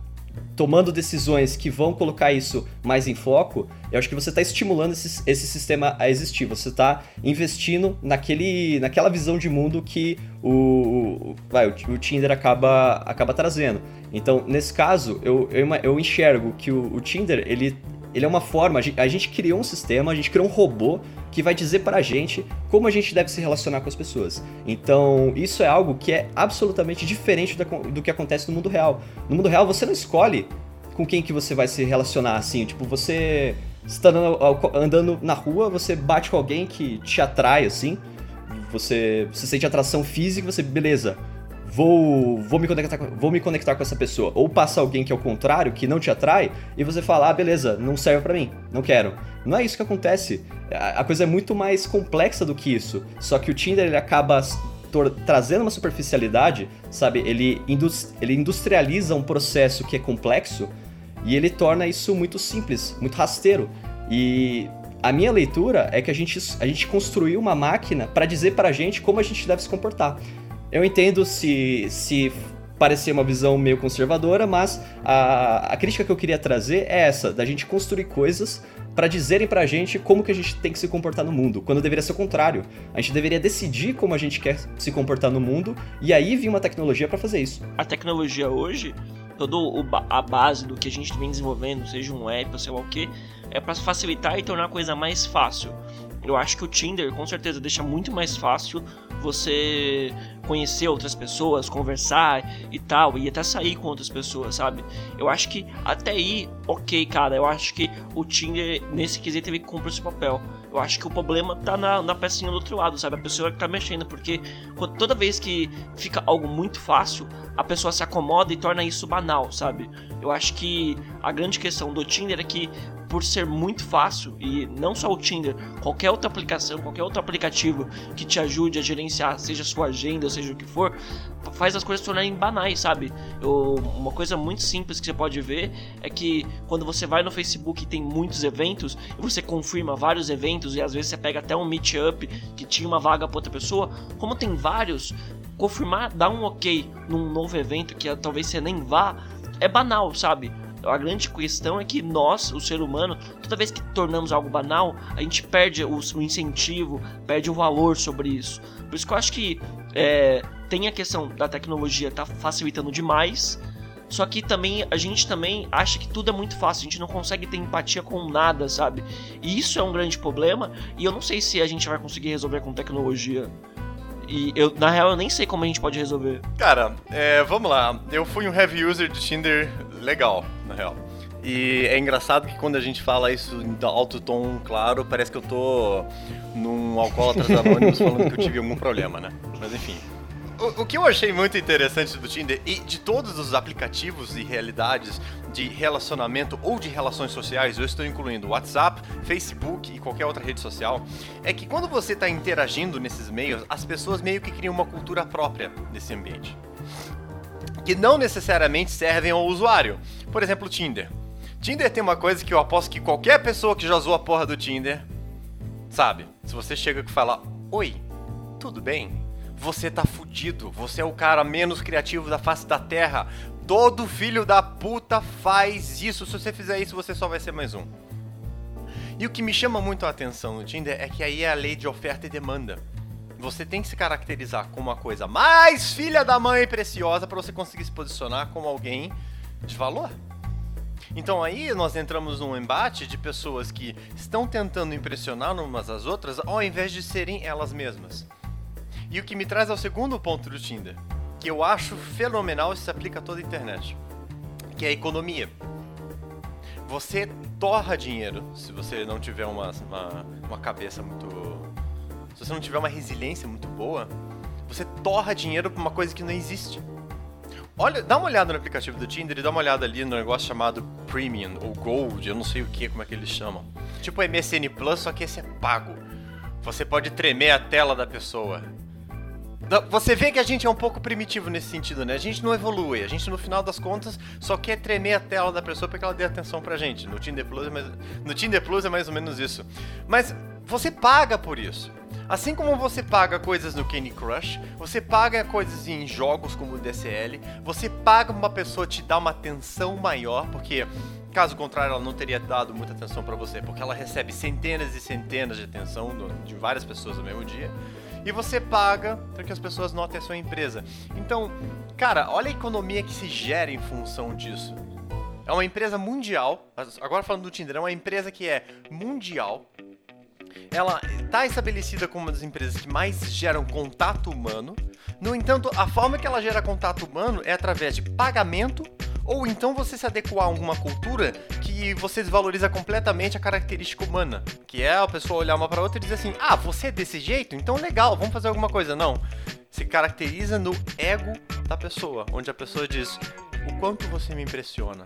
Speaker 2: tomando decisões que vão colocar isso mais em foco, eu acho que você está estimulando esse, esse sistema a existir. Você está investindo naquele, naquela visão de mundo que o, o, o Tinder acaba, acaba trazendo. Então, nesse caso, eu, eu, eu enxergo que o, o Tinder ele ele é uma forma, a gente criou um sistema, a gente criou um robô que vai dizer pra gente como a gente deve se relacionar com as pessoas. Então, isso é algo que é absolutamente diferente do que acontece no mundo real. No mundo real, você não escolhe com quem que você vai se relacionar assim, tipo, você está andando, andando na rua, você bate com alguém que te atrai assim, você, você sente atração física, você, beleza, vou, vou, me conectar, vou me conectar com essa pessoa. Ou passa alguém que é o contrário, que não te atrai, e você fala, ah, beleza, não serve para mim, não quero. Não é isso que acontece. A, a coisa é muito mais complexa do que isso. Só que o Tinder ele acaba trazendo uma superficialidade, sabe? Ele, ele industrializa um processo que é complexo e ele torna isso muito simples, muito rasteiro. E a minha leitura é que a gente, a gente construiu uma máquina para dizer pra gente como a gente deve se comportar. Eu entendo se, se parecer uma visão meio conservadora, mas a, a crítica que eu queria trazer é essa, da gente construir coisas para dizerem pra gente como que a gente tem que se comportar no mundo, quando deveria ser o contrário. A gente deveria decidir como a gente quer se comportar no mundo e aí vir uma tecnologia para fazer isso.
Speaker 1: A tecnologia hoje, toda a base do que a gente vem desenvolvendo, seja um app ou sei lá o que, é para facilitar e tornar a coisa mais fácil. Eu acho que o Tinder com certeza deixa muito mais fácil você conhecer outras pessoas, conversar e tal, e até sair com outras pessoas, sabe? Eu acho que até aí, ok, cara, eu acho que o Tinder nesse quesito teve que cumprir esse papel. Eu acho que o problema tá na, na pecinha do outro lado, sabe? A pessoa que tá mexendo, porque toda vez que fica algo muito fácil, a pessoa se acomoda e torna isso banal, sabe? Eu acho que a grande questão do Tinder é que por ser muito fácil e não só o Tinder, qualquer outra aplicação, qualquer outro aplicativo que te ajude a gerenciar, seja sua agenda, seja o que for, faz as coisas se tornarem banais, sabe? Eu, uma coisa muito simples que você pode ver é que quando você vai no Facebook e tem muitos eventos, e você confirma vários eventos e às vezes você pega até um meetup que tinha uma vaga para outra pessoa, como tem vários, confirmar, dar um ok num novo evento que talvez você nem vá, é banal, sabe? A grande questão é que nós, o ser humano, toda vez que tornamos algo banal, a gente perde o, o incentivo, perde o valor sobre isso. Por isso que eu acho que é, tem a questão da tecnologia tá facilitando demais, só que também a gente também acha que tudo é muito fácil, a gente não consegue ter empatia com nada, sabe? E isso é um grande problema, e eu não sei se a gente vai conseguir resolver com tecnologia. E eu, na real, eu nem sei como a gente pode resolver.
Speaker 3: Cara, é, vamos lá. Eu fui um heavy user de Tinder legal, na real. E é engraçado que quando a gente fala isso em alto tom, claro, parece que eu tô num alcoólatras anônimos falando que eu tive algum problema, né? Mas enfim. O, o, que eu achei muito interessante do Tinder e de todos os aplicativos e realidades de relacionamento ou de relações sociais, eu estou incluindo WhatsApp, Facebook e qualquer outra rede social, é que quando você está interagindo nesses meios, as pessoas meio que criam uma cultura própria desse ambiente. Que não necessariamente servem ao usuário. Por exemplo, Tinder. Tinder tem uma coisa que eu aposto que qualquer pessoa que já usou a porra do Tinder sabe. Se você chega e fala: Oi, tudo bem? Você tá fudido. Você é o cara menos criativo da face da terra. Todo filho da puta faz isso. Se você fizer isso, você só vai ser mais um. E o que me chama muito a atenção no Tinder é que aí é a lei de oferta e demanda. Você tem que se caracterizar como uma coisa mais filha da mãe preciosa para você conseguir se posicionar como alguém de valor. Então aí nós entramos num embate de pessoas que estão tentando impressionar umas às outras ao invés de serem elas mesmas. E o que me traz ao segundo ponto do Tinder, que eu acho fenomenal e se aplica a toda a internet, que é a economia. Você torra dinheiro se você não tiver uma, uma, uma cabeça muito. Se você não tiver uma resiliência muito boa, você torra dinheiro pra uma coisa que não existe. Olha, dá uma olhada no aplicativo do Tinder e dá uma olhada ali no negócio chamado Premium ou Gold, eu não sei o que, como é que eles chamam. Tipo MSN Plus, só que esse é pago. Você pode tremer a tela da pessoa. Você vê que a gente é um pouco primitivo nesse sentido, né? A gente não evolui. A gente, no final das contas, só quer tremer a tela da pessoa para que ela dê atenção pra gente. No Tinder Plus é mais, no Tinder Plus é mais ou menos isso. Mas você paga por isso. Assim como você paga coisas no Candy Crush, você paga coisas em jogos como o DCL, você paga uma pessoa te dar uma atenção maior, porque caso contrário ela não teria dado muita atenção para você, porque ela recebe centenas e centenas de atenção de várias pessoas no mesmo dia e você paga para que as pessoas notem a sua empresa. Então, cara, olha a economia que se gera em função disso. É uma empresa mundial, agora falando do Tinder, é uma empresa que é mundial. Ela está estabelecida como uma das empresas que mais geram contato humano. No entanto, a forma que ela gera contato humano é através de pagamento ou então você se adequar a alguma cultura que você desvaloriza completamente a característica humana, que é a pessoa olhar uma para outra e dizer assim: "Ah, você é desse jeito? Então legal, vamos fazer alguma coisa". Não. Se caracteriza no ego da pessoa, onde a pessoa diz: "O quanto você me impressiona".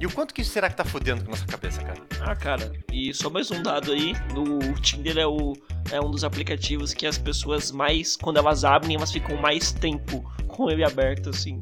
Speaker 3: E o quanto que isso será que tá fudendo com a nossa cabeça, cara?
Speaker 1: Ah, cara, e só mais um dado aí, no Tinder é, o, é um dos aplicativos que as pessoas mais, quando elas abrem, elas ficam mais tempo com ele aberto, assim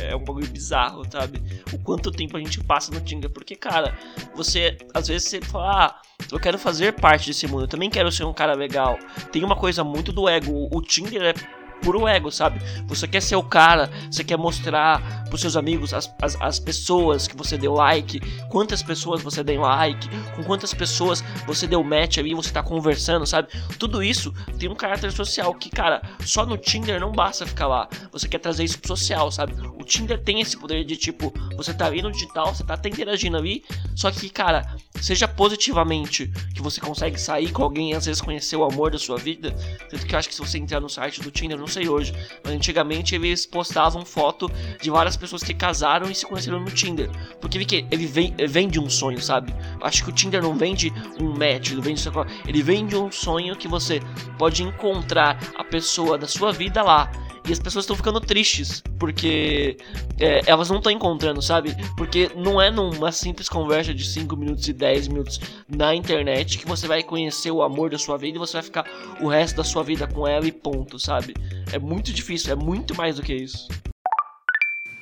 Speaker 1: é um bagulho bizarro, sabe? O quanto tempo a gente passa no Tinder. Porque, cara, você, às vezes, você fala, ah, eu quero fazer parte desse mundo, eu também quero ser um cara legal. Tem uma coisa muito do ego. O Tinder é puro ego, sabe? Você quer ser o cara, você quer mostrar pros seus amigos as, as, as, pessoas que você deu like, quantas pessoas você deu like, com quantas pessoas você deu match ali, você tá conversando, sabe? Tudo isso tem um caráter social que, cara, só no Tinder não basta ficar lá. Você quer trazer isso pro social, sabe? O Tinder tem esse poder de tipo, você tá ali no digital, você tá até interagindo ali, só que, cara, seja positivamente que você consegue sair com alguém e às vezes conhecer o amor da sua vida. Tanto que eu acho que se você entrar no site do Tinder, não sei hoje, mas antigamente eles postavam foto de várias pessoas que casaram e se conheceram no Tinder. Porque ele, ele vem, vende um sonho, sabe? Acho que o Tinder não vende um match, ele vende, ele vende um sonho que você pode encontrar a pessoa da sua vida lá e as pessoas estão ficando tristes porque é, elas não estão encontrando, sabe? Porque não é numa simples conversa de 5 minutos e 10 minutos na internet que você vai conhecer o amor da sua vida e você vai ficar o resto da sua vida com ela e ponto, sabe? É muito difícil, é muito mais do que isso.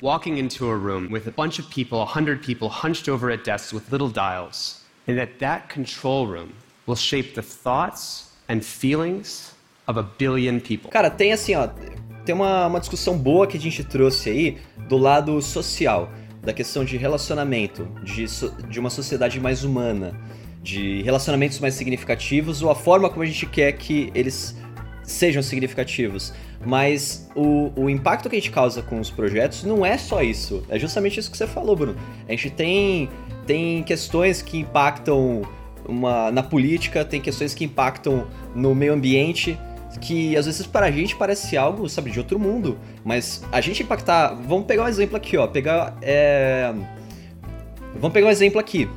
Speaker 4: Walking into a room with a bunch of people, a hundred people hunched over at desks with little dials, and that that control room will shape the thoughts and feelings of a billion people.
Speaker 2: Cara, tem assim, ó, tem uma, uma discussão boa que a gente trouxe aí do lado social, da questão de relacionamento, de, so, de uma sociedade mais humana, de relacionamentos mais significativos ou a forma como a gente quer que eles sejam significativos. Mas o, o impacto que a gente causa com os projetos não é só isso. É justamente isso que você falou, Bruno. A gente tem, tem questões que impactam uma, na política, tem questões que impactam no meio ambiente que às vezes para a gente parece algo, sabe, de outro mundo. Mas a gente impactar. Vamos pegar um exemplo aqui, ó. Pegar. É... Vamos pegar um exemplo aqui.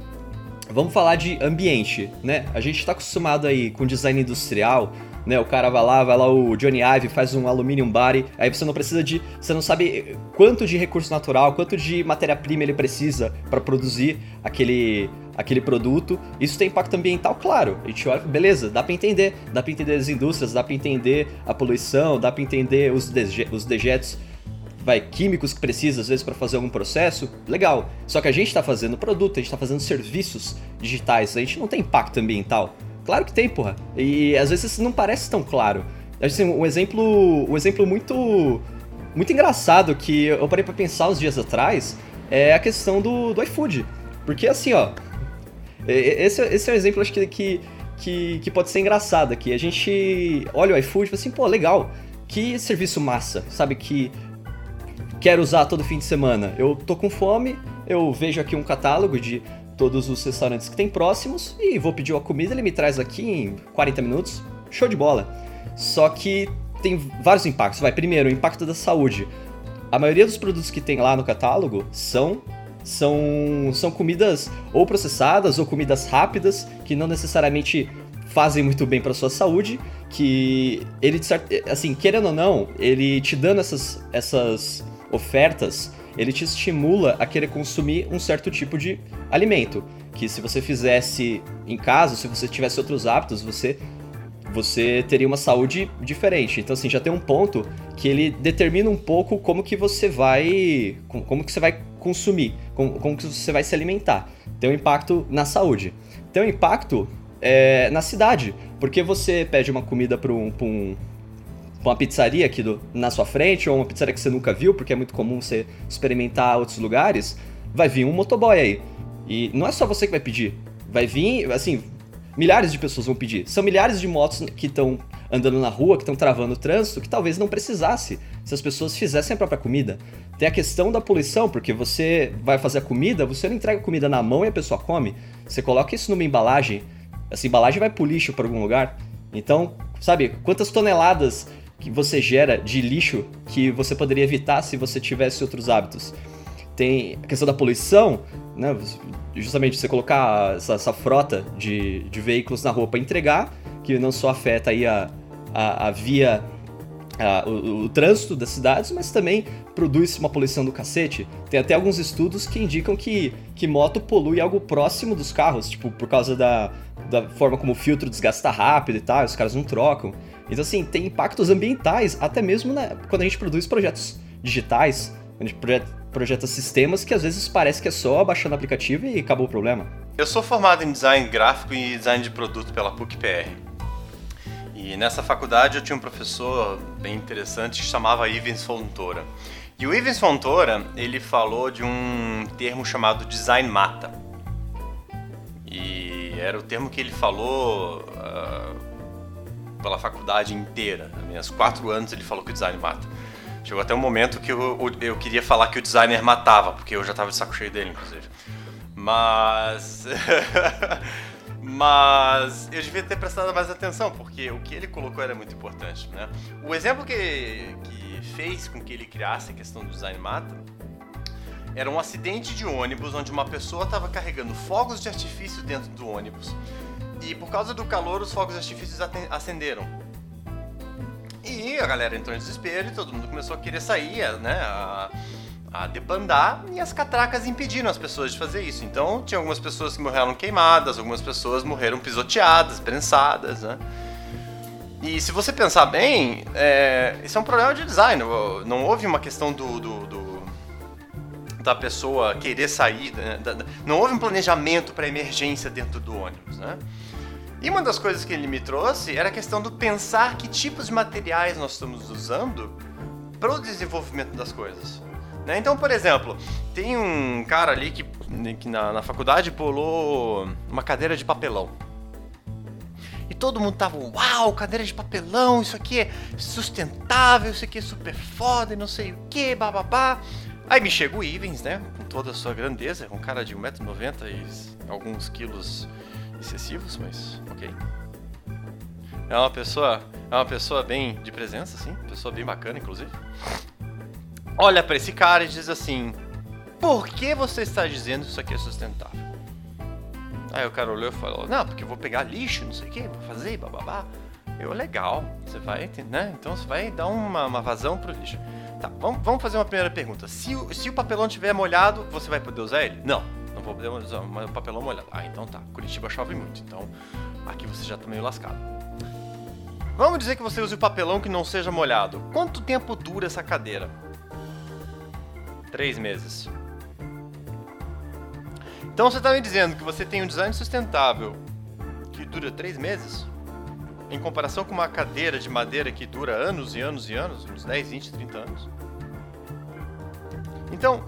Speaker 2: Vamos falar de ambiente, né? A gente está acostumado aí com design industrial, né? O cara vai lá, vai lá o Johnny Ive, faz um aluminium body, aí você não precisa de, você não sabe quanto de recurso natural, quanto de matéria-prima ele precisa para produzir aquele aquele produto. Isso tem impacto ambiental, claro. A gente olha, beleza, dá para entender, dá para entender as indústrias, dá para entender a poluição, dá para entender os, dege os dejetos vai, químicos que precisa às vezes para fazer algum processo, legal. Só que a gente está fazendo produto, a gente está fazendo serviços digitais, a gente não tem impacto ambiental. Claro que tem, porra. E às vezes isso não parece tão claro. Assim, um exemplo, um exemplo muito muito engraçado que eu parei para pensar uns dias atrás é a questão do, do iFood. Porque assim, ó, esse, esse é um exemplo, acho que, que, que, que pode ser engraçado aqui. A gente olha o iFood e fala assim, pô, legal, que serviço massa, sabe? Que quero usar todo fim de semana. Eu tô com fome, eu vejo aqui um catálogo de todos os restaurantes que tem próximos e vou pedir uma comida, ele me traz aqui em 40 minutos. Show de bola. Só que tem vários impactos. Vai, primeiro, o impacto da saúde. A maioria dos produtos que tem lá no catálogo são são, são comidas ou processadas ou comidas rápidas que não necessariamente fazem muito bem para sua saúde, que ele assim, querendo ou não, ele te dando essas essas ofertas, ele te estimula a querer consumir um certo tipo de alimento, que se você fizesse em casa, se você tivesse outros hábitos, você você teria uma saúde diferente. Então assim, já tem um ponto que ele determina um pouco como que você vai como que você vai consumir, como, como que você vai se alimentar. Tem um impacto na saúde. Tem um impacto é, na cidade, porque você pede uma comida para um, um, uma pizzaria aqui do, na sua frente, ou uma pizzaria que você nunca viu, porque é muito comum você experimentar outros lugares, vai vir um motoboy aí. E não é só você que vai pedir. Vai vir, assim, milhares de pessoas vão pedir. São milhares de motos que estão andando na rua, que estão travando o trânsito, que talvez não precisasse se as pessoas fizessem a própria comida. Tem a questão da poluição, porque você vai fazer a comida, você não entrega a comida na mão e a pessoa come. Você coloca isso numa embalagem, essa embalagem vai pro lixo para algum lugar. Então, sabe, quantas toneladas que você gera de lixo que você poderia evitar se você tivesse outros hábitos? Tem a questão da poluição, né? Justamente você colocar essa, essa frota de, de veículos na rua para entregar, que não só afeta aí a, a, a via o, o, trânsito das cidades, mas também produz uma poluição do cacete. Tem até alguns estudos que indicam que, que moto polui algo próximo dos carros, tipo, por causa da, da forma como o filtro desgasta rápido e tal, os caras não trocam. Então, assim, tem impactos ambientais, até mesmo quando a gente produz projetos digitais, a gente projeta, projeta sistemas que às vezes parece que é só baixar no aplicativo e acabou o problema.
Speaker 3: Eu sou formado em design gráfico e design de produto pela PUC-PR. E nessa faculdade eu tinha um professor bem interessante que chamava Ivens Fontoura. E o Ivens Fontoura, ele falou de um termo chamado design mata. E era o termo que ele falou uh, pela faculdade inteira. Nos quatro anos ele falou que o design mata. Chegou até um momento que eu, eu queria falar que o designer matava, porque eu já tava de saco cheio dele, inclusive. Mas. Mas eu devia ter prestado mais atenção, porque o que ele colocou era muito importante. Né? O exemplo que, que fez com que ele criasse a questão do design mata era um acidente de ônibus onde uma pessoa estava carregando fogos de artifício dentro do ônibus. E por causa do calor, os fogos de artifício acenderam. E a galera entrou em desespero e todo mundo começou a querer sair, né? A, a debandar e as catracas impediram as pessoas de fazer isso. Então, tinha algumas pessoas que morreram queimadas, algumas pessoas morreram pisoteadas, prensadas, né? E se você pensar bem, é, isso é um problema de design. Não houve uma questão do, do, do da pessoa querer sair, né? não houve um planejamento para emergência dentro do ônibus, né? E uma das coisas que ele me trouxe era a questão do pensar que tipos de materiais nós estamos usando para o desenvolvimento das coisas. Né? Então, por exemplo, tem um cara ali que, que na, na faculdade pulou uma cadeira de papelão. E todo mundo tava, uau, cadeira de papelão, isso aqui é sustentável, isso aqui é super foda e não sei o que, bababá. Aí me chega o Ivens, né, com toda a sua grandeza, um cara de 1,90m e alguns quilos excessivos, mas ok. É uma pessoa, é uma pessoa bem de presença, assim, pessoa bem bacana, inclusive. Olha para esse cara e diz assim: Por que você está dizendo isso aqui é sustentável? Aí o cara olhou e falou: Não, porque eu vou pegar lixo, não sei o que, vou fazer, bababá. Eu, legal, você vai, né? Então você vai dar uma, uma vazão pro lixo. Tá, vamos, vamos fazer uma primeira pergunta. Se o, se o papelão estiver molhado, você vai poder usar ele? Não vou poder usar o papelão molhado. Ah, então tá. Curitiba chove muito, então aqui você já tá meio lascado. Vamos dizer que você use o papelão que não seja molhado. Quanto tempo dura essa cadeira? Três meses. Então você está me dizendo que você tem um design sustentável que dura três meses? Em comparação com uma cadeira de madeira que dura anos e anos e anos, uns 10, 20, 30 anos? Então,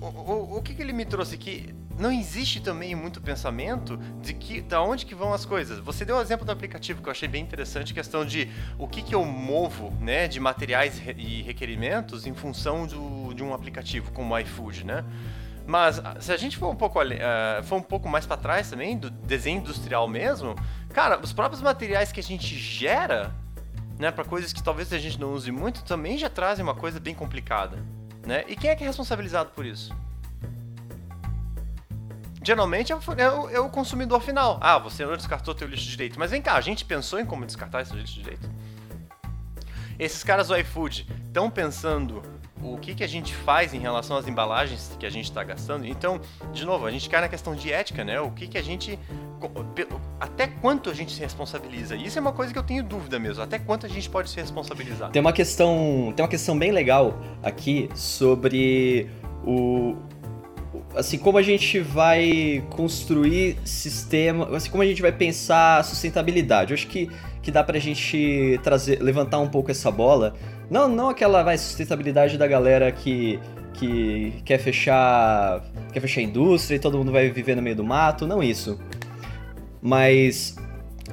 Speaker 3: o, o, o que, que ele me trouxe aqui? Não existe também muito pensamento de que da onde que vão as coisas. Você deu o um exemplo do aplicativo que eu achei bem interessante, questão de o que, que eu movo, né, de materiais e requerimentos em função do, de um aplicativo como o iFood, né? Mas se a gente for um pouco, uh, for um pouco mais para trás também, do desenho industrial mesmo, cara, os próprios materiais que a gente gera, né, para coisas que talvez a gente não use muito, também já trazem uma coisa bem complicada. Né? E quem é que é responsabilizado por isso? Geralmente é o, é, é o, consumidor final. Ah, você não descartou teu lixo direito. Mas vem cá, a gente pensou em como descartar esse lixo direito? Esses caras do iFood estão pensando o que, que a gente faz em relação às embalagens que a gente está gastando. Então, de novo, a gente cai na questão de ética, né? O que, que a gente. Até quanto a gente se responsabiliza? Isso é uma coisa que eu tenho dúvida mesmo. Até quanto a gente pode se responsabilizar?
Speaker 2: Tem uma questão. Tem uma questão bem legal aqui sobre o. Assim, como a gente vai construir sistema. Assim, como a gente vai pensar sustentabilidade. Eu acho que, que dá pra gente trazer, levantar um pouco essa bola não, não aquela vai, sustentabilidade da galera que, que quer fechar quer fechar a indústria e todo mundo vai viver no meio do mato, não isso. Mas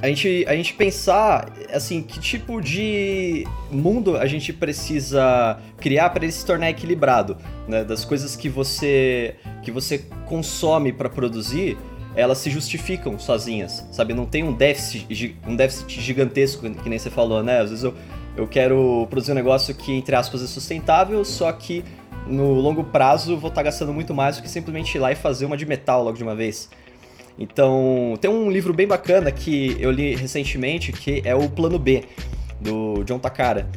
Speaker 2: a gente, a gente pensar assim que tipo de mundo a gente precisa criar para ele se tornar equilibrado, né? Das coisas que você que você consome para produzir, elas se justificam sozinhas, sabe? Não tem um déficit um déficit gigantesco que nem você falou, né? Às vezes eu eu quero produzir um negócio que, entre aspas, é sustentável, só que no longo prazo vou estar tá gastando muito mais do que simplesmente ir lá e fazer uma de metal logo de uma vez. Então, tem um livro bem bacana que eu li recentemente, que é o Plano B, do John Takara,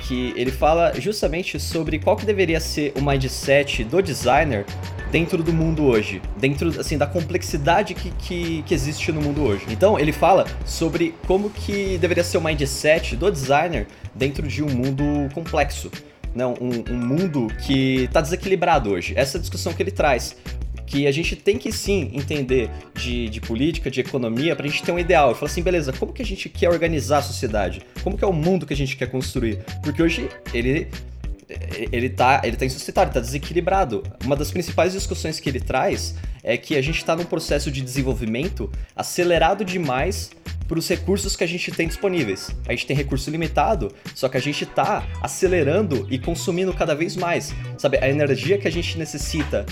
Speaker 2: que ele fala justamente sobre qual que deveria ser o mindset do designer dentro do mundo hoje, dentro assim da complexidade que, que, que, existe no mundo hoje. Então ele fala sobre como que deveria ser o mindset do designer dentro de um mundo complexo, não, um, um mundo que está desequilibrado hoje. Essa é a discussão que ele traz que a gente tem que sim entender de, de política, de economia, para a gente ter um ideal. E falar assim, beleza, como que a gente quer organizar a sociedade? Como que é o mundo que a gente quer construir? Porque hoje ele ele tá, ele tá insuscitável, ele tá desequilibrado. Uma das principais discussões que ele traz é que a gente está num processo de desenvolvimento acelerado demais para os recursos que a gente tem disponíveis. A gente tem recurso limitado, só que a gente está acelerando e consumindo cada vez mais. Sabe, a energia que a gente necessita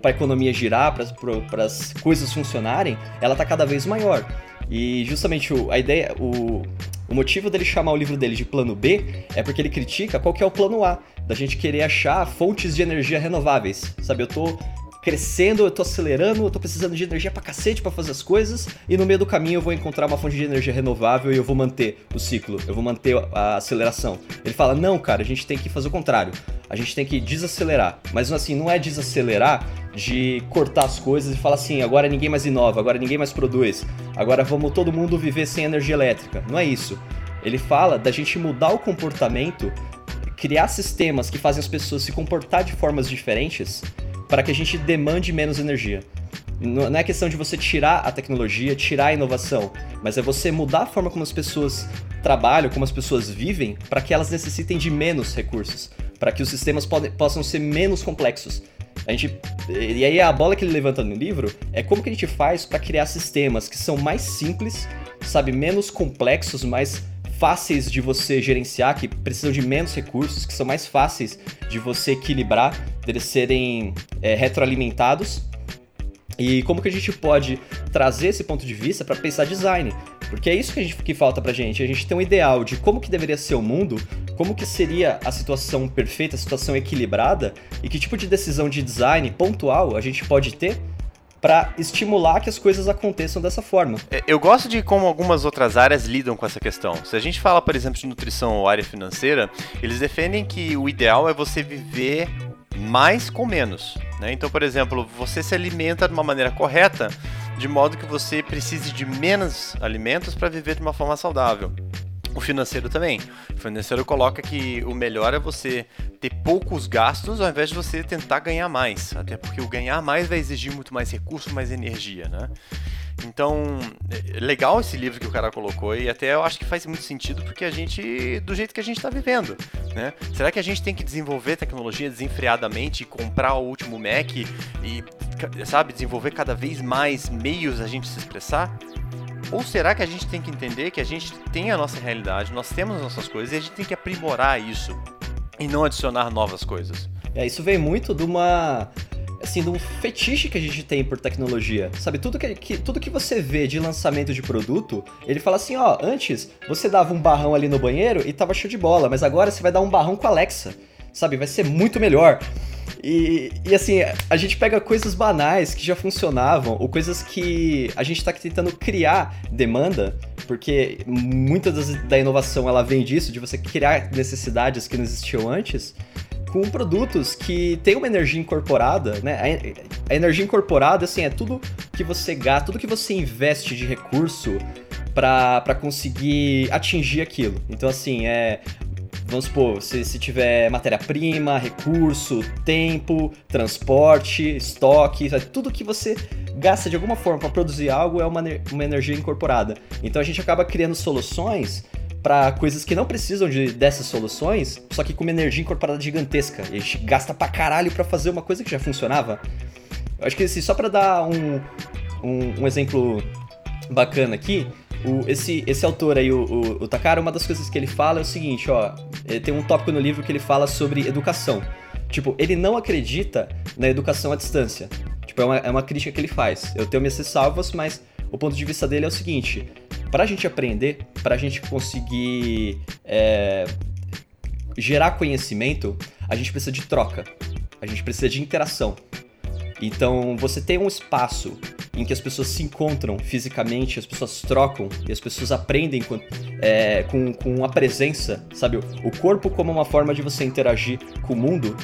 Speaker 2: para a economia girar, para as coisas funcionarem, ela está cada vez maior. E justamente o, a ideia, o, o motivo dele chamar o livro dele de plano B é porque ele critica qual que é o plano A, da gente querer achar fontes de energia renováveis. Sabe, eu tô crescendo, eu tô acelerando, eu tô precisando de energia pra cacete pra fazer as coisas, e no meio do caminho eu vou encontrar uma fonte de energia renovável e eu vou manter o ciclo, eu vou manter a aceleração. Ele fala: não, cara, a gente tem que fazer o contrário. A gente tem que desacelerar. Mas assim, não é desacelerar de cortar as coisas e falar assim, agora ninguém mais inova, agora ninguém mais produz, agora vamos todo mundo viver sem energia elétrica. Não é isso. Ele fala da gente mudar o comportamento, criar sistemas que fazem as pessoas se comportar de formas diferentes para que a gente demande menos energia. Não é questão de você tirar a tecnologia, tirar a inovação, mas é você mudar a forma como as pessoas trabalham, como as pessoas vivem, para que elas necessitem de menos recursos, para que os sistemas possam ser menos complexos. A gente, e aí a bola que ele levanta no livro é como que a gente faz para criar sistemas que são mais simples, sabe, menos complexos, mais fáceis de você gerenciar, que precisam de menos recursos, que são mais fáceis de você equilibrar, deles serem é, retroalimentados. E como que a gente pode trazer esse ponto de vista para pensar design? Porque é isso que, a gente, que falta pra gente. A gente tem um ideal de como que deveria ser o mundo, como que seria a situação perfeita, a situação equilibrada, e que tipo de decisão de design pontual a gente pode ter para estimular que as coisas aconteçam dessa forma.
Speaker 3: É, eu gosto de como algumas outras áreas lidam com essa questão. Se a gente fala, por exemplo, de nutrição ou área financeira, eles defendem que o ideal é você viver mais com menos. Né? Então, por exemplo, você se alimenta de uma maneira correta, de modo que você precise de menos alimentos para viver de uma forma saudável. O financeiro também. O financeiro coloca que o melhor é você ter poucos gastos ao invés de você tentar ganhar mais. Até porque o ganhar mais vai exigir muito mais recurso, mais energia, né? Então, é legal esse livro que o cara colocou e até eu acho que faz muito sentido porque a gente, do jeito que a gente está vivendo, né? Será que a gente tem que desenvolver tecnologia desenfreadamente, comprar o último Mac e, sabe, desenvolver cada vez mais meios a gente se expressar? Ou será que a gente tem que entender que a gente tem a nossa realidade, nós temos as nossas coisas e a gente tem que aprimorar isso e não adicionar novas coisas?
Speaker 2: É, isso vem muito de uma assim, de um fetiche que a gente tem por tecnologia. Sabe, tudo que, que, tudo que você vê de lançamento de produto, ele fala assim, ó, antes você dava um barrão ali no banheiro e tava show de bola, mas agora você vai dar um barrão com a Alexa. Sabe, vai ser muito melhor. E, e, assim, a gente pega coisas banais que já funcionavam, ou coisas que a gente está tentando criar demanda, porque muita da inovação ela vem disso, de você criar necessidades que não existiam antes, com produtos que tem uma energia incorporada, né? A, a energia incorporada, assim, é tudo que você gasta, tudo que você investe de recurso para conseguir atingir aquilo. Então, assim, é vamos supor, se, se tiver matéria-prima, recurso, tempo, transporte, estoque, tudo que você gasta de alguma forma para produzir algo é uma, uma energia incorporada. Então a gente acaba criando soluções para coisas que não precisam de, dessas soluções, só que com uma energia incorporada gigantesca. E a gente gasta pra caralho para fazer uma coisa que já funcionava. Eu acho que assim, só para dar um, um, um exemplo bacana aqui, o, esse, esse autor aí, o, o, o, Takara, uma das coisas que ele fala é o seguinte, ó, tem um tópico no livro que ele fala sobre educação. Tipo, ele não acredita na educação à distância. Tipo, é uma, é uma crítica que ele faz. Eu tenho minhas ressalvas, mas o ponto de vista dele é o seguinte: para a gente aprender, para a gente conseguir é, gerar conhecimento, a gente precisa de troca, a gente precisa de interação. Então, você tem um espaço em que as pessoas se encontram fisicamente, as pessoas trocam e as pessoas aprendem com, é, com, com a presença, sabe? O corpo como uma forma de você interagir com o mundo.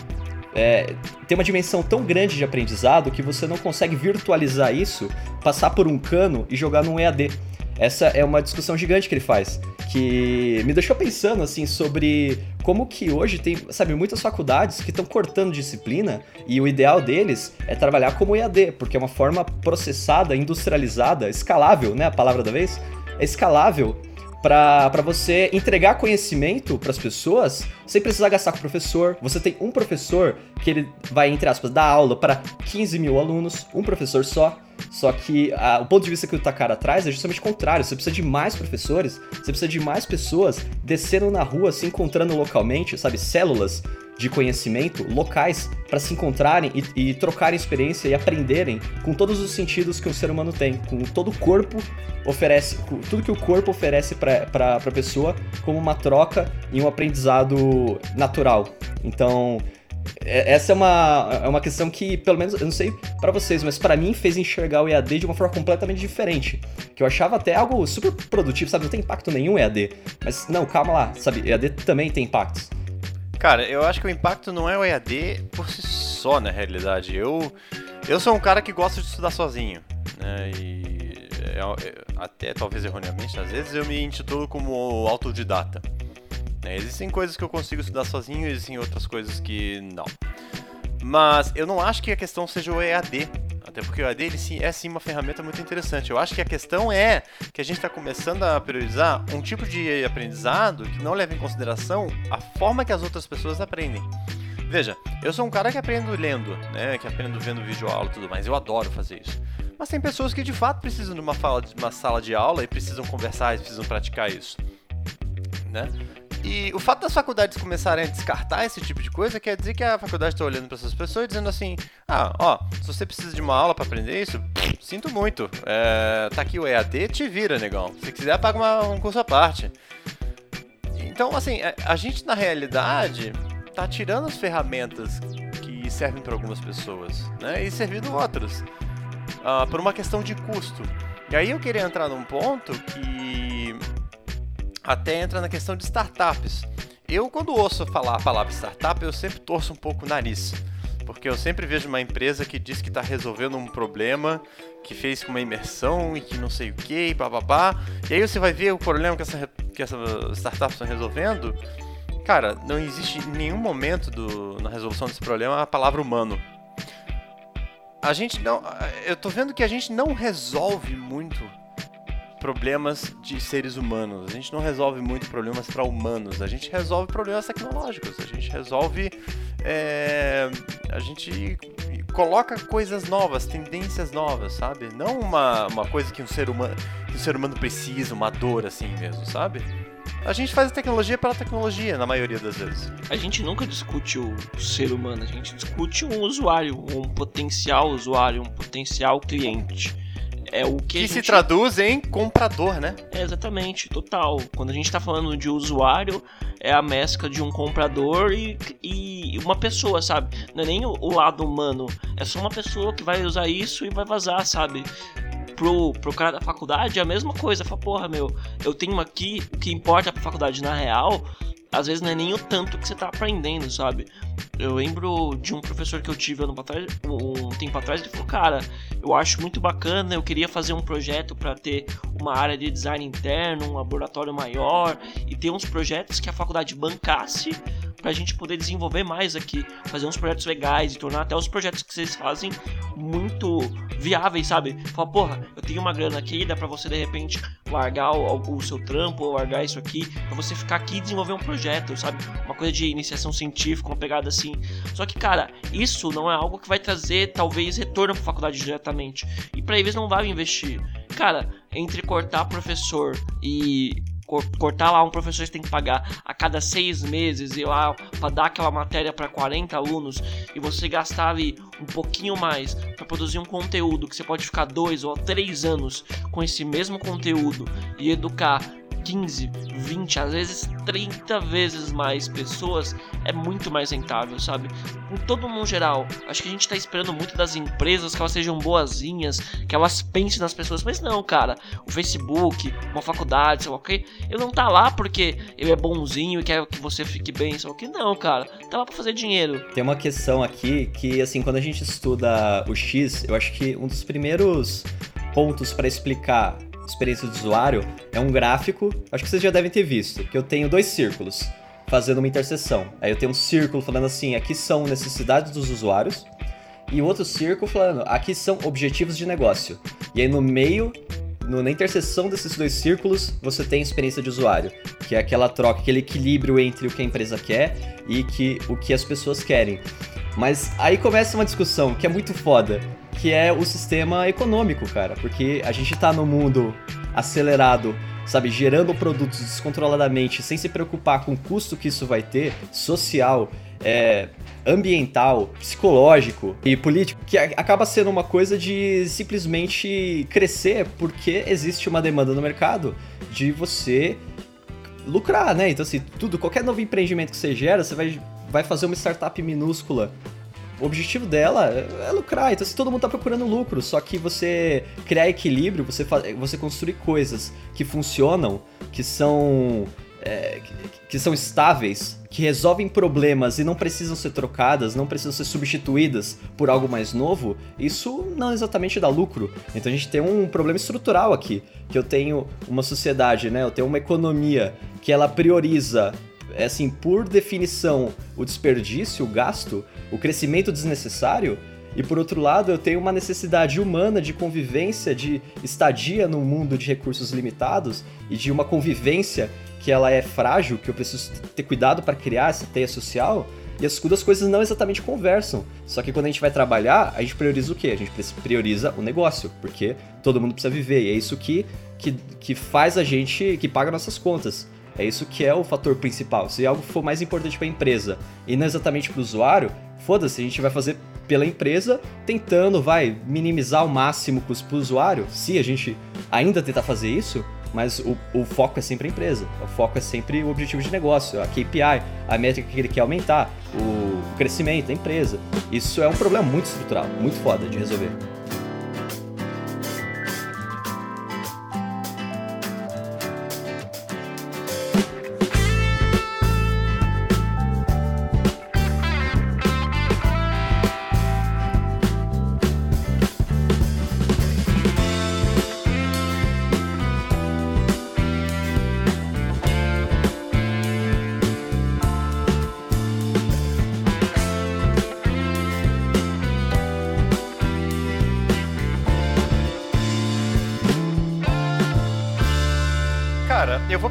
Speaker 2: É, tem uma dimensão tão grande de aprendizado que você não consegue virtualizar isso, passar por um cano e jogar num EAD. Essa é uma discussão gigante que ele faz, que me deixou pensando assim sobre como que hoje tem, sabe, muitas faculdades que estão cortando disciplina e o ideal deles é trabalhar como EAD, porque é uma forma processada, industrializada, escalável, né, a palavra da vez, é escalável para você entregar conhecimento para as pessoas sem precisar gastar com o professor. Você tem um professor que ele vai, entre aspas, dar aula para 15 mil alunos, um professor só. Só que a, o ponto de vista que o Takara traz é justamente o contrário. Você precisa de mais professores, você precisa de mais pessoas descendo na rua, se encontrando localmente, sabe? Células de conhecimento locais para se encontrarem e, e, trocarem experiência e aprenderem com todos os sentidos que um ser humano tem, com todo o corpo oferece, com tudo que o corpo oferece para a pessoa como uma troca e um aprendizado natural. Então, é, essa é uma, é uma questão que, pelo menos, eu não sei para vocês, mas para mim fez enxergar o EAD de uma forma completamente diferente. Que eu achava até algo super produtivo, sabe? Não tem impacto nenhum EAD. Mas não, calma lá, sabe? EAD também tem impactos.
Speaker 3: Cara, eu acho que o impacto não é o EAD por si só, na realidade. Eu, eu sou um cara que gosta de estudar sozinho, né? E é, é, até talvez erroneamente, às vezes eu me intitulo como autodidata. Né? Existem coisas que eu consigo estudar sozinho, existem outras coisas que não. Mas eu não acho que a questão seja o EAD. Até porque o EAD ele, sim, é sim uma ferramenta muito interessante. Eu acho que a questão é que a gente está começando a priorizar um tipo de aprendizado que não leva em consideração a forma que as outras pessoas aprendem. Veja, eu sou um cara que aprendo lendo, né? Que aprendo vendo vídeo aula e tudo mais. Eu adoro fazer isso. Mas tem pessoas que de fato precisam de uma, fala, de uma sala de aula e precisam conversar e precisam praticar isso. Né? E o fato das faculdades começarem a descartar esse tipo de coisa quer dizer que a faculdade está olhando para essas pessoas e dizendo assim: ah, ó, se você precisa de uma aula para aprender isso, sinto muito. É, tá aqui o EAD, te vira, negão. Se quiser, paga uma, um curso à parte. Então, assim, a, a gente na realidade tá tirando as ferramentas que servem para algumas pessoas, né? E servindo outras. Uh, por uma questão de custo. E aí eu queria entrar num ponto que até entra na questão de startups. Eu, quando ouço falar a palavra startup, eu sempre torço um pouco o nariz. Porque eu sempre vejo uma empresa que diz que está resolvendo um problema, que fez com uma imersão e que não sei o que, bababá. E aí você vai ver o problema que essa, que essa startup está resolvendo. Cara, não existe em nenhum momento do, na resolução desse problema a palavra humano. A gente não. Eu tô vendo que a gente não resolve muito problemas de seres humanos. A gente não resolve muito problemas para humanos. A gente resolve problemas tecnológicos. A gente resolve. É, a gente coloca coisas novas, tendências novas, sabe? Não uma, uma coisa que um ser humano que um ser humano precisa, uma dor assim mesmo, sabe? A gente faz a tecnologia pela tecnologia, na maioria das vezes.
Speaker 1: A gente nunca discute o ser humano, a gente discute um usuário, um potencial usuário, um potencial cliente é o que,
Speaker 3: que
Speaker 1: gente...
Speaker 3: se traduz em comprador, né?
Speaker 1: É, exatamente, total. Quando a gente está falando de usuário, é a mescla de um comprador e, e uma pessoa, sabe? Não é nem o, o lado humano, é só uma pessoa que vai usar isso e vai vazar, sabe? Pro, pro cara da faculdade é a mesma coisa. Fala, porra, meu, eu tenho aqui, o que importa pra faculdade na real às vezes não é nem o tanto que você tá aprendendo, sabe? Eu lembro de um professor que eu tive ano atrás, um tempo atrás, ele falou, cara, eu acho muito bacana, eu queria fazer um projeto para ter uma área de design interno, um laboratório maior e ter uns projetos que a faculdade bancasse pra gente poder desenvolver mais aqui, fazer uns projetos legais e tornar até os projetos que vocês fazem muito viáveis, sabe? Fala, porra, eu tenho uma grana aqui, dá pra você de repente largar o, o seu trampo ou largar isso aqui, pra você ficar aqui e desenvolver um projeto, sabe? Uma coisa de iniciação científica, uma pegada assim. Só que, cara, isso não é algo que vai trazer talvez retorno pra faculdade diretamente. E para eles não vale investir. Cara, entre cortar professor e cortar lá um professor que tem que pagar a cada seis meses e lá para dar aquela matéria para 40 alunos e você gastar ali um pouquinho mais para produzir um conteúdo que você pode ficar dois ou três anos com esse mesmo conteúdo e educar 15, 20, às vezes 30 vezes mais pessoas, é muito mais rentável, sabe? Em todo mundo geral, acho que a gente tá esperando muito das empresas que elas sejam boazinhas, que elas pensem nas pessoas, mas não, cara. O Facebook, uma faculdade, sei lá o que, ele não tá lá porque ele é bonzinho e quer que você fique bem, sei lá o que, não, cara. Tá lá pra fazer dinheiro.
Speaker 2: Tem uma questão aqui que, assim, quando a gente estuda o X, eu acho que um dos primeiros pontos para explicar experiência do usuário é um gráfico, acho que vocês já devem ter visto, que eu tenho dois círculos fazendo uma interseção. Aí eu tenho um círculo falando assim, aqui são necessidades dos usuários, e outro círculo falando, aqui são objetivos de negócio. E aí no meio no, na interseção desses dois círculos, você tem experiência de usuário, que é aquela troca, aquele equilíbrio entre o que a empresa quer e que, o que as pessoas querem. Mas aí começa uma discussão que é muito foda, que é o sistema econômico, cara, porque a gente tá no mundo acelerado sabe, gerando produtos descontroladamente, sem se preocupar com o custo que isso vai ter, social, é, ambiental, psicológico e político, que acaba sendo uma coisa de simplesmente crescer porque existe uma demanda no mercado de você lucrar, né? Então, assim, tudo, qualquer novo empreendimento que você gera, você vai, vai fazer uma startup minúscula o objetivo dela é lucrar. Então, se todo mundo está procurando lucro, só que você criar equilíbrio, você, você construir coisas que funcionam, que são. É, que, são estáveis, que resolvem problemas e não precisam ser trocadas, não precisam ser substituídas por algo mais novo, isso não exatamente dá lucro. Então a gente tem um problema estrutural aqui, que eu tenho uma sociedade, né? Eu tenho uma economia que ela prioriza é assim, por definição, o desperdício, o gasto, o crescimento desnecessário, e por outro lado, eu tenho uma necessidade humana de convivência, de estadia num mundo de recursos limitados e de uma convivência que ela é frágil, que eu preciso ter cuidado para criar essa teia social. E as duas coisas não exatamente conversam. Só que quando a gente vai trabalhar, a gente prioriza o quê? A gente prioriza o negócio, porque todo mundo precisa viver. E é isso que, que, que faz a gente, que paga nossas contas. É isso que é o fator principal. Se algo for mais importante para a empresa e não exatamente para o usuário, foda-se, a gente vai fazer pela empresa, tentando, vai, minimizar ao máximo custos para o usuário, se a gente ainda tentar fazer isso, mas o, o, foco é sempre a empresa, o foco é sempre o objetivo de negócio, a KPI, a métrica que ele quer aumentar, o crescimento da empresa. Isso é um problema muito estrutural, muito foda de resolver.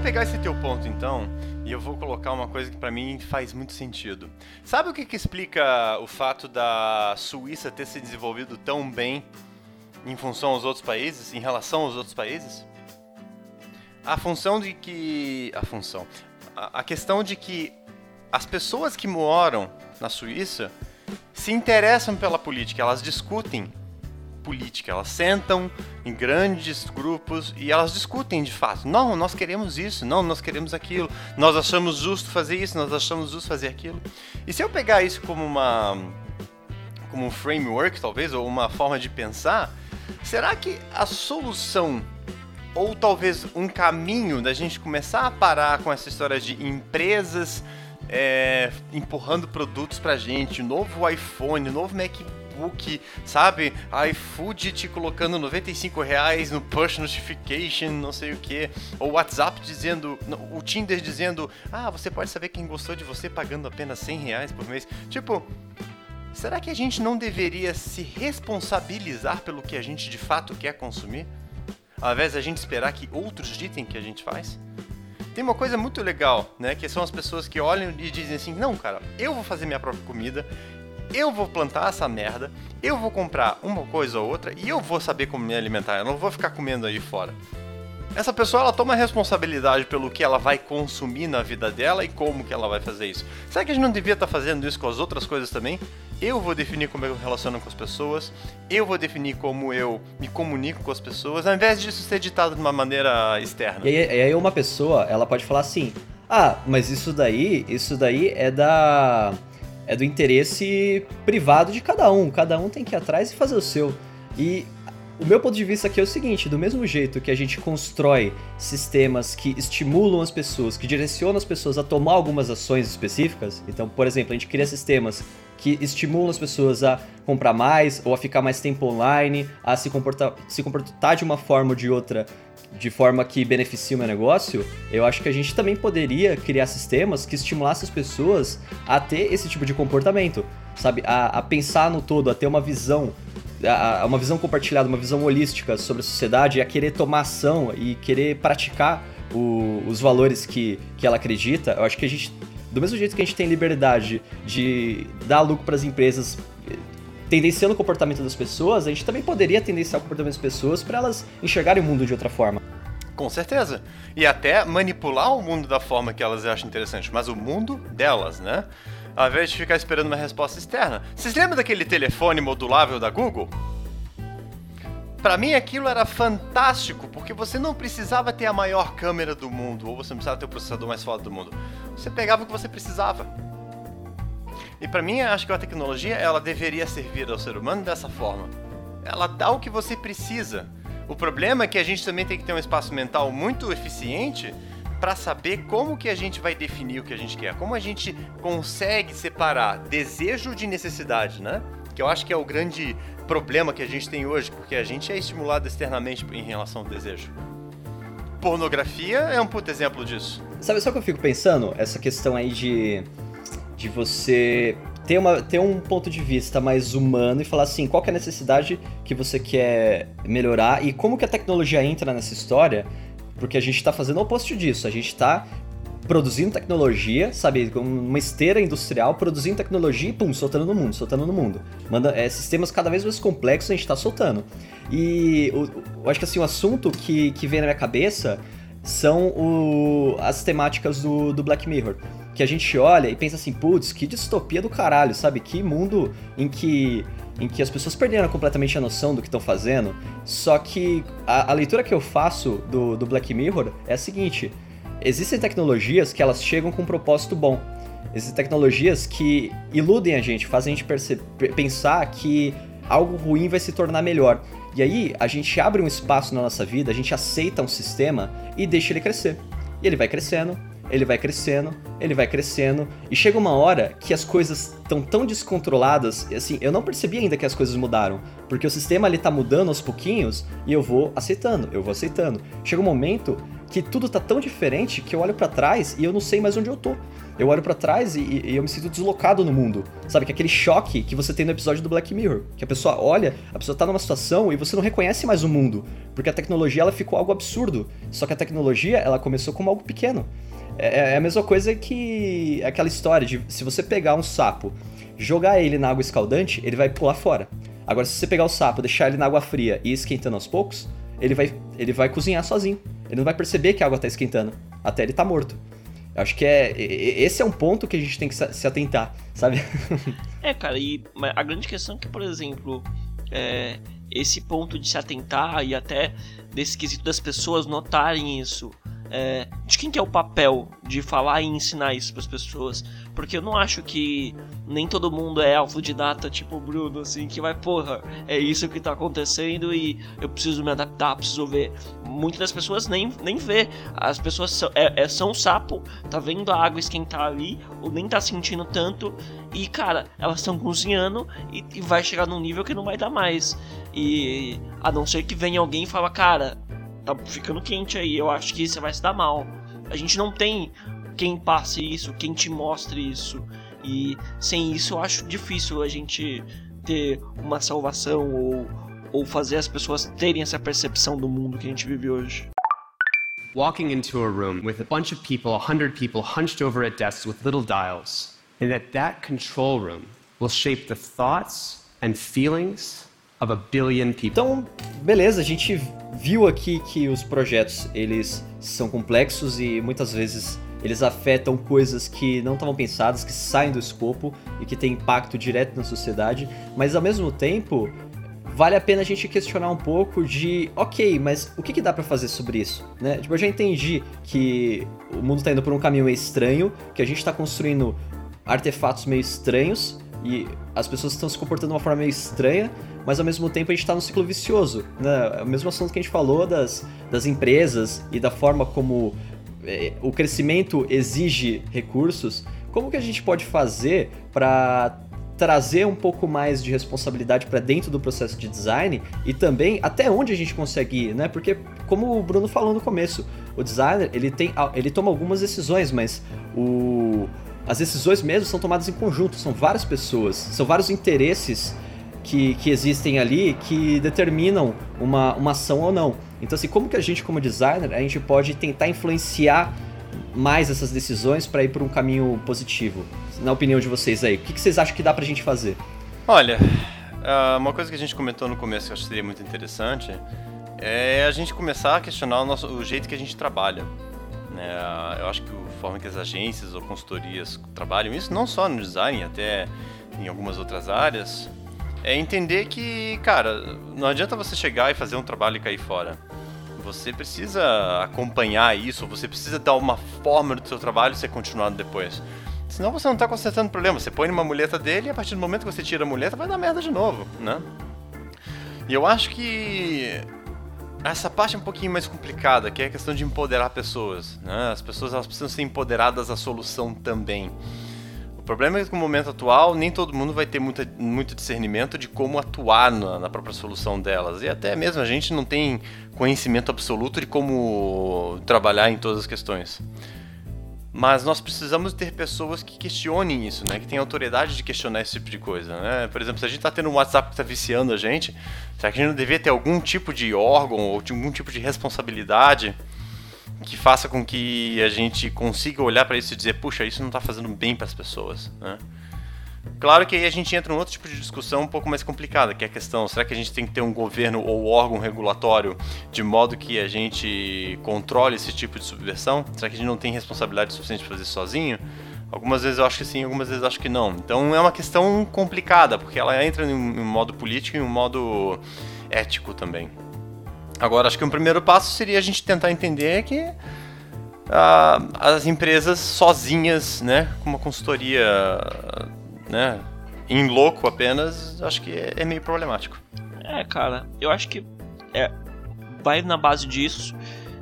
Speaker 3: Pegar esse teu ponto então, e eu vou colocar uma coisa que para mim faz muito sentido. Sabe o que, que explica o fato da Suíça ter se desenvolvido tão bem em função aos outros países, em relação aos outros países? A função de que. A função. A, a questão de que as pessoas que moram na Suíça se interessam pela política, elas discutem política. Elas sentam em grandes grupos e elas discutem de fato. Não, nós queremos isso, não, nós queremos aquilo, nós achamos justo fazer isso, nós achamos justo fazer aquilo. E se eu pegar isso como uma como um framework, talvez, ou uma forma de pensar, será que a solução ou talvez um caminho da gente começar a parar com essa história de empresas é, empurrando produtos pra gente, novo iPhone, novo MacBook Facebook, sabe? iFood te colocando 95 reais no push notification, não sei o que. Ou WhatsApp dizendo, o Tinder dizendo, ah, você pode saber quem gostou de você pagando apenas 100 reais por mês. Tipo, será que a gente não deveria se responsabilizar pelo que a gente de fato quer consumir? Ao invés da gente esperar que outros ditem que a gente faz? Tem uma coisa muito legal, né? Que são as pessoas que olham e dizem assim: não, cara, eu vou fazer minha própria comida, eu vou plantar essa merda, eu vou comprar uma coisa ou outra e eu vou saber como me alimentar, eu não vou ficar comendo aí fora. Essa pessoa ela toma responsabilidade pelo que ela vai consumir na vida dela e como que ela vai fazer isso. Será que a gente não devia estar fazendo isso com as outras coisas também? Eu vou definir como eu me relaciono com as pessoas, eu vou definir como eu me comunico com as pessoas, ao invés disso ser ditado de uma maneira externa.
Speaker 2: E aí, e aí uma pessoa, ela pode falar assim: "Ah, mas isso daí, isso daí é da é do interesse privado de cada um. Cada um tem que ir atrás e fazer o seu. E o meu ponto de vista aqui é o seguinte: do mesmo jeito que a gente constrói sistemas que estimulam as pessoas, que direcionam as pessoas a tomar algumas ações específicas, então, por exemplo, a gente cria sistemas que estimulam as pessoas a comprar mais ou a ficar mais tempo online, a se comportar, se comportar de uma forma ou de outra de forma que beneficie o meu negócio, eu acho que a gente também poderia criar sistemas que estimulassem as pessoas a ter esse tipo de comportamento. sabe? A, a pensar no todo, a ter uma visão a, uma visão compartilhada, uma visão holística sobre a sociedade, a querer tomar ação e querer praticar o, os valores que, que ela acredita, eu acho que a gente, do mesmo jeito que a gente tem liberdade de dar lucro para as empresas tendenciando o comportamento das pessoas, a gente também poderia tendenciar o comportamento das pessoas para elas enxergarem o mundo de outra forma.
Speaker 3: Com certeza. E até manipular o mundo da forma que elas acham interessante, mas o mundo delas, né? Ao invés de ficar esperando uma resposta externa. Vocês lembram daquele telefone modulável da Google? Para mim aquilo era fantástico, porque você não precisava ter a maior câmera do mundo, ou você não precisava ter o processador mais forte do mundo. Você pegava o que você precisava. E para mim, acho que a tecnologia ela deveria servir ao ser humano dessa forma. Ela dá o que você precisa. O problema é que a gente também tem que ter um espaço mental muito eficiente para saber como que a gente vai definir o que a gente quer, como a gente consegue separar desejo de necessidade, né? Que eu acho que é o grande problema que a gente tem hoje, porque a gente é estimulado externamente em relação ao desejo. Pornografia é um puto exemplo disso.
Speaker 2: Sabe só que eu fico pensando? Essa questão aí de de você ter, uma, ter um ponto de vista mais humano e falar assim, qual é a necessidade que você quer melhorar e como que a tecnologia entra nessa história, porque a gente está fazendo o oposto disso, a gente está produzindo tecnologia, sabe, uma esteira industrial, produzindo tecnologia e pum, soltando no mundo, soltando no mundo. Manda, é, sistemas cada vez mais complexos a gente está soltando. E eu acho que assim, o assunto que, que vem na minha cabeça são o, as temáticas do, do Black Mirror que a gente olha e pensa assim, putz, que distopia do caralho, sabe? Que mundo em que em que as pessoas perderam completamente a noção do que estão fazendo. Só que a, a, leitura que eu faço do, do Black Mirror é a seguinte: existem tecnologias que elas chegam com um propósito bom. Existem tecnologias que iludem a gente, fazem a gente pensar que algo ruim vai se tornar melhor. E aí a gente abre um espaço na nossa vida, a gente aceita um sistema e deixa ele crescer. E ele vai crescendo, ele vai crescendo, ele vai crescendo, e chega uma hora que as coisas estão tão descontroladas, assim, eu não percebi ainda que as coisas mudaram, porque o sistema ali tá mudando aos pouquinhos e eu vou aceitando, eu vou aceitando. Chega um momento que tudo tá tão diferente que eu olho para trás e eu não sei mais onde eu tô. Eu olho para trás e, e, eu me sinto deslocado no mundo. Sabe, que é aquele choque que você tem no episódio do Black Mirror, que a pessoa olha, a pessoa tá numa situação e você não reconhece mais o mundo, porque a tecnologia ela ficou algo absurdo. Só que a tecnologia, ela começou como algo pequeno. É, é a mesma coisa que aquela história de se você pegar um sapo, jogar ele na água escaldante, ele vai pular fora. Agora, se você pegar o sapo, deixar ele na água fria e ir esquentando aos poucos, ele vai, ele vai cozinhar sozinho. Ele não vai perceber que a água está esquentando, até ele tá morto. Acho que é esse é um ponto que a gente tem que se atentar, sabe?
Speaker 1: é, cara, e a grande questão é que, por exemplo, é, esse ponto de se atentar e até desse quesito das pessoas notarem isso é, de quem que é o papel de falar e ensinar isso para as pessoas. Porque eu não acho que nem todo mundo é autodidata, tipo o Bruno, assim, que vai, porra, é isso que tá acontecendo e eu preciso me adaptar, preciso ver. Muitas das pessoas nem, nem vê. As pessoas são, é, é, são sapo, tá vendo a água esquentar ali, ou nem tá sentindo tanto, e cara, elas estão cozinhando e, e vai chegar num nível que não vai dar mais. E a não ser que venha alguém e fala, cara, tá ficando quente aí, eu acho que você vai se dar mal. A gente não tem quem passe isso, quem te mostre isso. E sem isso eu acho difícil a gente ter uma salvação ou, ou fazer as pessoas terem essa percepção do mundo que a gente vive hoje.
Speaker 4: Walking into a room with a bunch of people, a hundred people hunched over at desks with little dials, and that that control room will shape the thoughts and feelings of a billion people.
Speaker 2: Então, beleza, a gente viu aqui que os projetos eles são complexos e muitas vezes eles afetam coisas que não estavam pensadas, que saem do escopo e que têm impacto direto na sociedade, mas ao mesmo tempo vale a pena a gente questionar um pouco de, ok, mas o que, que dá para fazer sobre isso, né? Tipo, eu já entendi que o mundo tá indo por um caminho meio estranho, que a gente tá construindo artefatos meio estranhos e as pessoas estão se comportando de uma forma meio estranha, mas ao mesmo tempo a gente está no ciclo vicioso. Né? É o mesmo assunto que a gente falou das, das empresas e da forma como é, o crescimento exige recursos. Como que a gente pode fazer para trazer um pouco mais de responsabilidade para dentro do processo de design e também até onde a gente consegue ir, né? Porque como o Bruno falou no começo, o designer ele tem ele toma algumas decisões, mas o as decisões mesmo são tomadas em conjunto, são várias pessoas, são vários interesses que, que existem ali que determinam uma, uma ação ou não. Então, assim, como que a gente, como designer, a gente pode tentar influenciar mais essas decisões para ir por um caminho positivo? Na opinião de vocês aí, o que, que vocês acham que dá pra gente fazer?
Speaker 3: Olha, ah, uma coisa que a gente comentou no começo que eu acho que seria muito interessante é a gente começar a questionar o, nosso, o jeito que a gente trabalha. É, eu acho que a forma que as agências ou consultorias trabalham, isso não só no design, até em algumas outras áreas, é entender que, cara, não adianta você chegar e fazer um trabalho e cair fora. Você precisa acompanhar isso, você precisa dar uma forma do seu trabalho ser continuado depois. Senão você não está consertando o problema. Você põe numa muleta dele e a partir do momento que você tira a muleta vai dar merda de novo, né? E eu acho que essa parte é um pouquinho mais complicada, que é a questão de empoderar pessoas. Né? As pessoas elas precisam ser empoderadas à solução também. O problema é que no momento atual nem todo mundo vai ter muita, muito discernimento de como atuar na, na própria solução delas. E até mesmo a gente não tem conhecimento absoluto de como trabalhar em todas as questões. Mas nós precisamos ter pessoas que questionem isso, né? Que tenham autoridade de questionar esse tipo de coisa, né? Por exemplo, se a gente está tendo um WhatsApp que está viciando a gente, será que a gente não deveria ter algum tipo de órgão ou algum tipo de responsabilidade que faça com que a gente consiga olhar para isso e dizer, puxa, isso não está fazendo bem para as pessoas, né? Claro que aí a gente entra em outro tipo de discussão um pouco mais complicada, que é a questão: será que a gente tem que ter um governo ou órgão regulatório de modo que a gente controle esse tipo de subversão? Será que a gente não tem responsabilidade suficiente para fazer sozinho? Algumas vezes eu acho que sim, algumas vezes eu acho que não. Então é uma questão complicada, porque ela entra em um modo político e em um modo ético também. Agora, acho que um primeiro passo seria a gente tentar entender que uh, as empresas sozinhas, né, com uma consultoria né, em louco apenas, acho que é, é meio problemático.
Speaker 1: É, cara, eu acho que é, vai na base disso.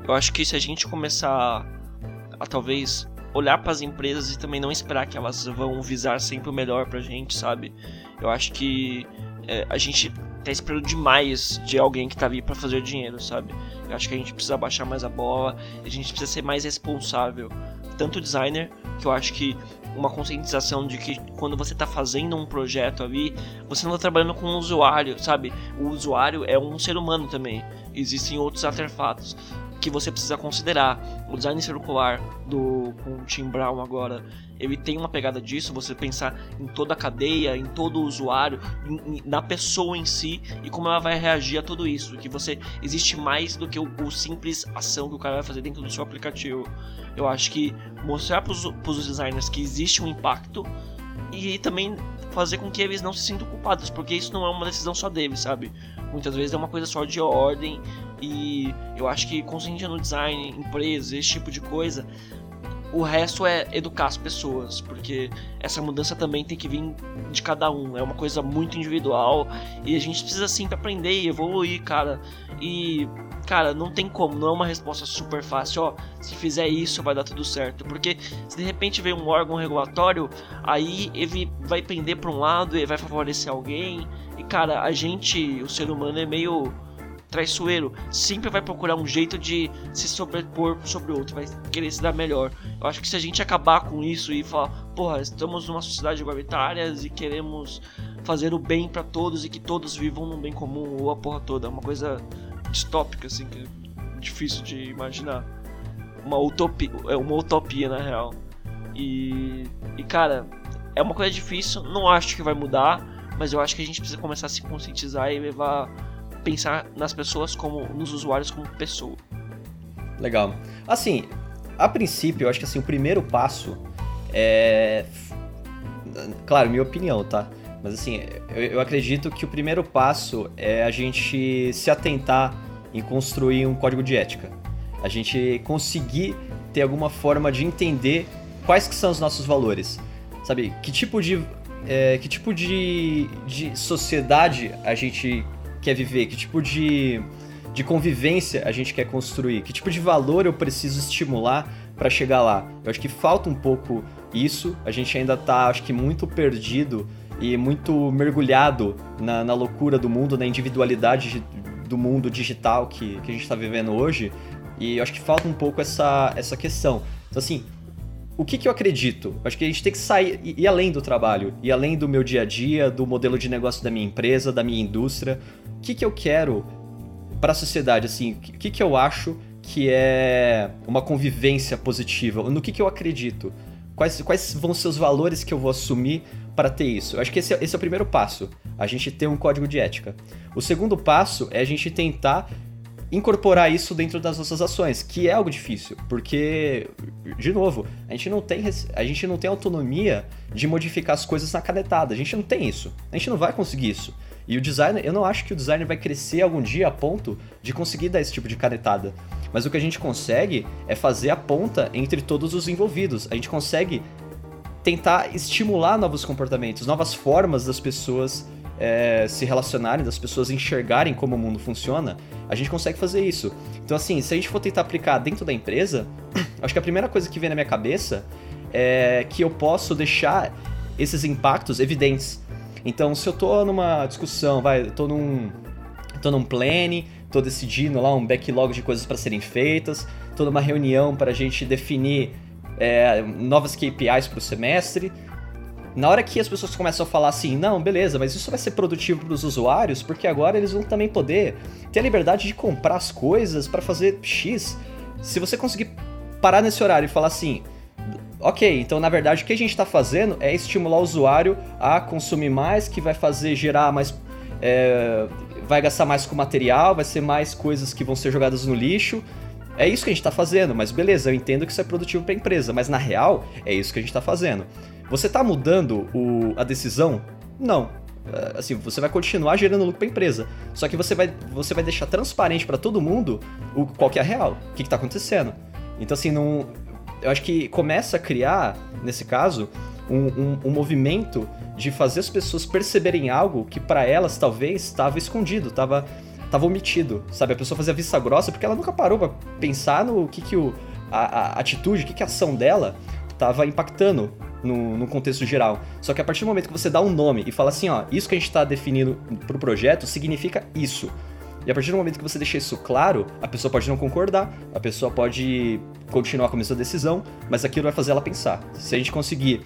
Speaker 1: Eu acho que se a gente começar a, talvez olhar para as empresas e também não esperar que elas vão visar sempre o melhor pra gente, sabe? Eu acho que é, a gente tá esperando demais de alguém que tá ali para fazer dinheiro, sabe? Eu acho que a gente precisa baixar mais a bola, a gente precisa ser mais responsável. Tanto o designer, que eu acho que uma conscientização de que quando você está fazendo um projeto ali, você não está trabalhando com um usuário, sabe? O usuário é um ser humano também. Existem outros artefatos que você precisa considerar. O design circular do com o Tim Brown agora, ele tem uma pegada disso, você pensar em toda a cadeia, em todo o usuário, em, em, na pessoa em si e como ela vai reagir a tudo isso, que você existe mais do que o, o simples ação que o cara vai fazer dentro do seu aplicativo. Eu acho que mostrar para os designers que existe um impacto e também fazer com que eles não se sintam culpados, porque isso não é uma decisão só deles, sabe? Muitas vezes é uma coisa só de ordem e eu acho que consciência no design, empresas, esse tipo de coisa, o resto é educar as pessoas, porque essa mudança também tem que vir de cada um, é uma coisa muito individual e a gente precisa sempre aprender e evoluir, cara. E cara, não tem como, não é uma resposta super fácil, ó, se fizer isso vai dar tudo certo, porque se de repente vem um órgão regulatório, aí ele vai pender para um lado e vai favorecer alguém, e cara, a gente, o ser humano é meio traiçoeiro, sempre vai procurar um jeito de se sobrepor sobre o outro, vai querer se dar melhor. Eu acho que se a gente acabar com isso e falar, porra, estamos numa sociedade igualitária e queremos fazer o bem para todos e que todos vivam num bem comum ou a porra toda, é uma coisa distópica, assim, que é difícil de imaginar. Uma utopia, é uma utopia na real. E, e cara, é uma coisa difícil, não acho que vai mudar, mas eu acho que a gente precisa começar a se conscientizar e levar pensar nas pessoas como nos usuários como pessoa.
Speaker 2: Legal. Assim, a princípio, eu acho que assim, o primeiro passo é claro, minha opinião, tá? Mas assim, eu, eu acredito que o primeiro passo é a gente se atentar em construir um código de ética. A gente conseguir ter alguma forma de entender quais que são os nossos valores. Sabe, que tipo de, é, que tipo de, de sociedade a gente quer viver, que tipo de, de convivência a gente quer construir, que tipo de valor eu preciso estimular para chegar lá. Eu acho que falta um pouco isso, a gente ainda tá, acho que, muito perdido e muito mergulhado na, na loucura do mundo, na individualidade do mundo digital que, que a gente está vivendo hoje. E eu acho que falta um pouco essa, essa questão. Então, assim, o que, que eu acredito? Acho que a gente tem que sair e ir além do trabalho, e além do meu dia a dia, do modelo de negócio da minha empresa, da minha indústria. O que, que eu quero para a sociedade? Assim, o que, que eu acho que é uma convivência positiva? No que, que eu acredito? Quais, quais vão ser os valores que eu vou assumir para ter isso? Acho que esse é, esse é o primeiro passo, a gente ter um código de ética. O segundo passo é a gente tentar incorporar isso dentro das nossas ações, que é algo difícil, porque, de novo, a gente não tem, a gente não tem autonomia de modificar as coisas na canetada, a gente não tem isso, a gente não vai conseguir isso. E o designer, eu não acho que o designer vai crescer algum dia a ponto de conseguir dar esse tipo de canetada. Mas o que a gente consegue é fazer a ponta entre todos os envolvidos. A gente consegue tentar estimular novos comportamentos, novas formas das pessoas é, se relacionarem, das pessoas enxergarem como o mundo funciona, a gente consegue fazer isso. Então, assim, se a gente for tentar aplicar dentro da empresa, acho que a primeira coisa que vem na minha cabeça é que eu posso deixar esses impactos evidentes. Então, se eu tô numa discussão, vai, tô num, tô num planning, tô decidindo lá um backlog de coisas para serem feitas, tô numa reunião para a gente definir é, novas KPIs para o semestre, na hora que as pessoas começam a falar assim, não, beleza, mas isso vai ser produtivo para os usuários, porque agora eles vão também poder ter a liberdade de comprar as coisas para fazer X. Se você conseguir parar nesse horário e falar assim, ok, então na verdade o que a gente está fazendo é estimular o usuário a consumir mais, que vai fazer gerar mais. É, vai gastar mais com material, vai ser mais coisas que vão ser jogadas no lixo. É isso que a gente está fazendo, mas beleza, eu entendo que isso é produtivo para a empresa, mas na real é isso que a gente está fazendo. Você está mudando o, a decisão? Não. É, assim, você vai continuar gerando lucro para a empresa. Só que você vai, você vai deixar transparente para todo mundo o, qual que é a real, o que está acontecendo. Então, assim, não, eu acho que começa a criar, nesse caso, um, um, um movimento de fazer as pessoas perceberem algo que para elas talvez estava escondido, estava tava omitido, sabe? A pessoa fazia vista grossa porque ela nunca parou para pensar no que que o, a, a atitude, o que que a ação dela estava impactando no, no, contexto geral. Só que a partir do momento que você dá um nome e fala assim, ó, isso que a gente está definindo para o projeto significa isso. E a partir do momento que você deixa isso claro, a pessoa pode não concordar, a pessoa pode continuar com a mesma decisão, mas aquilo vai fazer ela pensar. Se a gente conseguir,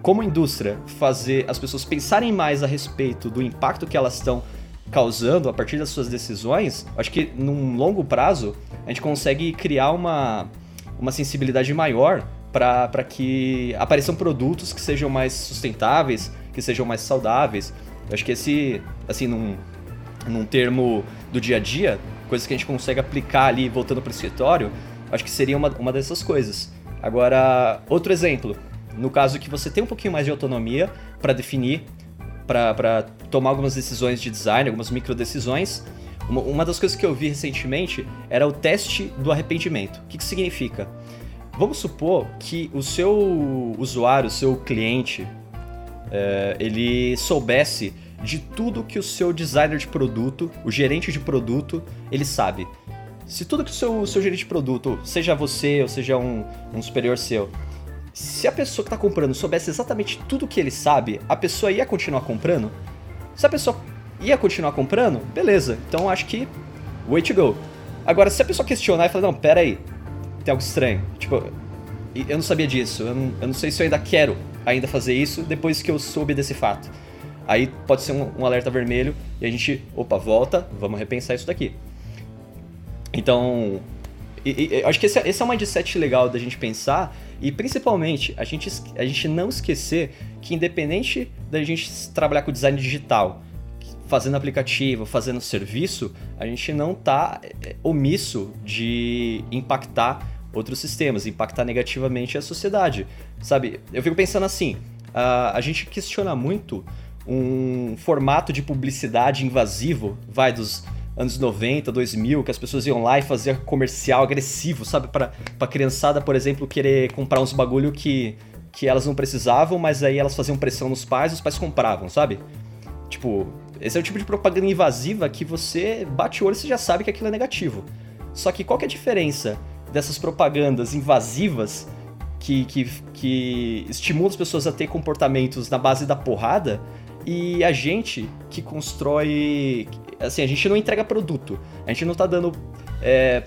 Speaker 2: como indústria, fazer as pessoas pensarem mais a respeito do impacto que elas estão causando a partir das suas decisões, acho que num longo prazo a gente consegue criar uma, uma sensibilidade maior para que apareçam produtos que sejam mais sustentáveis, que sejam mais saudáveis. Eu acho que esse, assim, num, num termo do dia a dia, coisas que a gente consegue aplicar ali voltando para o escritório, acho que seria uma, uma dessas coisas. Agora, outro exemplo, no caso que você tem um pouquinho mais de autonomia para definir, para tomar algumas decisões de design, algumas micro decisões, uma, uma, das coisas que eu vi recentemente era o teste do arrependimento. O que, que significa? Vamos supor que o seu usuário, o seu cliente, é, ele soubesse de tudo que o seu designer de produto, o gerente de produto, ele sabe. Se tudo que o seu, seu gerente de produto, seja você ou seja um, um superior seu, se a pessoa que está comprando soubesse exatamente tudo que ele sabe, a pessoa ia continuar comprando? Se a pessoa ia continuar comprando, beleza. Então acho que way to go. Agora, se a pessoa questionar e falar, não, pera aí, tem algo estranho. Tipo, eu não sabia disso. Eu não, eu não sei se eu ainda quero ainda fazer isso depois que eu soube desse fato. Aí pode ser um, um alerta vermelho e a gente, opa, volta, vamos repensar isso daqui. Então, e, e, acho que esse, é, esse é um mindset legal da gente pensar e principalmente a gente, a gente não esquecer que independente da gente trabalhar com design digital, fazendo aplicativo, fazendo serviço, a gente não está é, omisso de impactar outros sistemas, impactar negativamente a sociedade. Sabe, eu fico pensando assim, a, a gente questiona muito um formato de publicidade invasivo, vai dos anos 90, 2000, que as pessoas iam lá e faziam comercial agressivo, sabe? Pra, pra criançada, por exemplo, querer comprar uns bagulho que, que elas não precisavam, mas aí elas faziam pressão nos pais os pais compravam, sabe? Tipo, esse é o tipo de propaganda invasiva que você bate o olho e você já sabe que aquilo é negativo. Só que qual que é a diferença dessas propagandas invasivas que, que, que estimulam as pessoas a ter comportamentos na base da porrada e a gente que constrói. Assim, a gente não entrega produto, a gente não tá dando. É,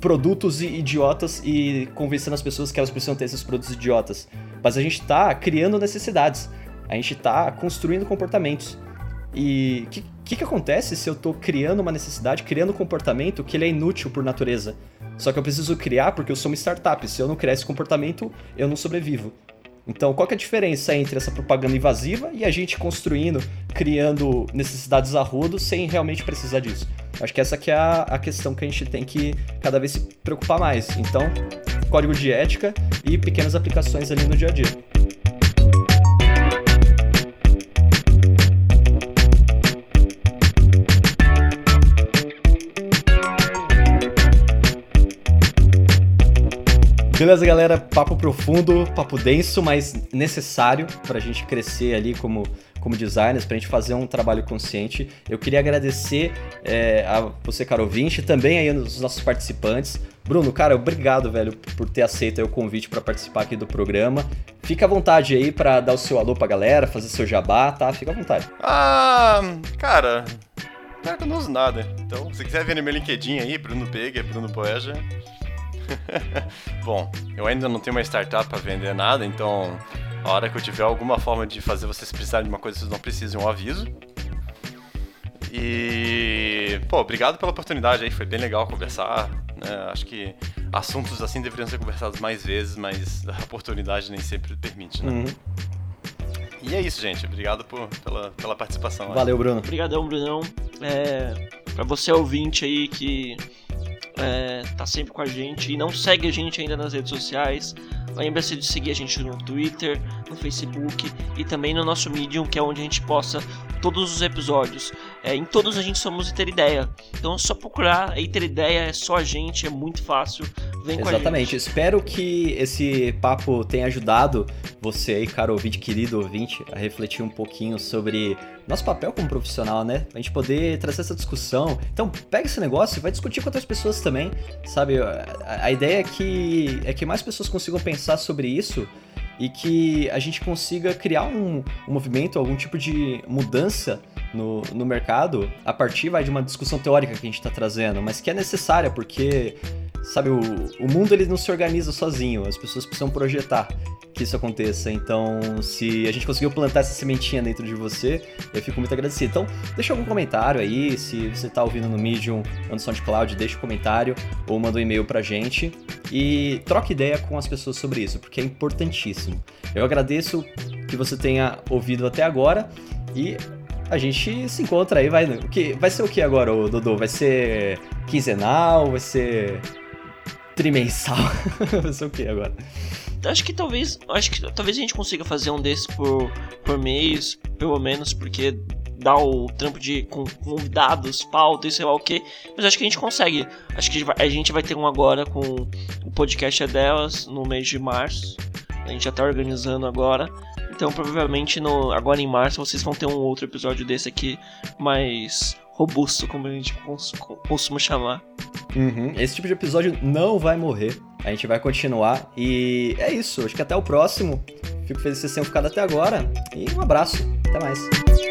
Speaker 2: produtos idiotas e convencendo as pessoas que elas precisam ter esses produtos idiotas. Mas a gente está criando necessidades. A gente está construindo comportamentos. E o que, que, que, acontece se eu estou criando uma necessidade, criando um comportamento que ele é inútil por natureza? Só que eu preciso criar porque eu sou uma startup. Se eu não criar esse comportamento, eu não sobrevivo. Então, qual é a diferença entre essa propaganda invasiva e a gente construindo, criando necessidades a rodo sem realmente precisar disso? Acho que essa que é a, a questão que a gente tem que cada vez se preocupar mais. Então, código de ética e pequenas aplicações ali no dia a dia. Beleza, galera? Papo profundo, papo denso, mas necessário para a gente crescer ali como, como designers, para a gente fazer um trabalho consciente. Eu queria agradecer é, a você, caro ouvinte, também aí os nossos participantes. Bruno, cara, obrigado, velho, por ter aceito o convite para participar aqui do programa. Fica à vontade aí para dar o seu alô pra galera, fazer seu jabá, tá? Fica à vontade.
Speaker 3: Ah, cara, Cara, eu não uso nada. Então, se quiser ver no meu LinkedIn aí, Bruno Pega, Bruno Poeja, Bom, eu ainda não tenho uma startup para vender nada, então a hora que eu tiver alguma forma de fazer vocês precisarem de uma coisa, vocês não precisam, eu aviso. E, pô, obrigado pela oportunidade aí, foi bem legal conversar. Né? Acho que assuntos assim deveriam ser conversados mais vezes, mas a oportunidade nem sempre permite, né? Uhum. E é isso, gente. Obrigado por, pela, pela participação.
Speaker 2: Valeu, Bruno.
Speaker 1: Obrigadão, Brunão. É, pra você ouvinte aí que é, tá sempre com a gente. E não segue a gente ainda nas redes sociais, lembre-se de seguir a gente no Twitter, no Facebook e também no nosso Medium, que é onde a gente posta todos os episódios. É, em todos a gente somos Ideia. Então é só procurar Ideia, é só a gente, é muito fácil. Vem
Speaker 2: Exatamente. Espero que esse papo tenha ajudado você aí, caro ouvinte, querido ouvinte, a refletir um pouquinho sobre nosso papel como profissional, né? A gente poder trazer essa discussão. Então, pega esse negócio e vai discutir com outras pessoas também, sabe? A, a ideia é que, é que mais pessoas consigam pensar sobre isso e que a gente consiga criar um, um movimento, algum tipo de mudança no, no mercado a partir vai, de uma discussão teórica que a gente está trazendo, mas que é necessária porque sabe, o, o mundo ele não se organiza sozinho, as pessoas precisam projetar que isso aconteça. Então, se a gente conseguiu plantar essa sementinha dentro de você, eu fico muito agradecido. Então, deixa algum comentário aí, se você está ouvindo no Medium ou no SoundCloud, deixa um comentário ou manda um e-mail pra gente e troca ideia com as pessoas sobre isso, porque é importantíssimo. Eu agradeço que você tenha ouvido até agora e a gente se encontra aí, vai, que, vai ser o que agora, Dodô? Vai ser quinzenal? Vai ser trimensal? vai ser o que agora?
Speaker 1: Acho que talvez. Acho que talvez a gente consiga fazer um desses por, por mês, pelo menos, porque dá o trampo de com convidados, pauta e sei lá o que. Mas acho que a gente consegue. Acho que a gente vai ter um agora com o podcast é delas no mês de março. A gente já tá organizando agora. Então provavelmente no, agora em março vocês vão ter um outro episódio desse aqui mais robusto, como a gente costuma chamar.
Speaker 2: Uhum. Esse tipo de episódio não vai morrer. A gente vai continuar. E é isso. Acho que até o próximo. Fico feliz que vocês tenham ficado até agora. E um abraço. Até mais.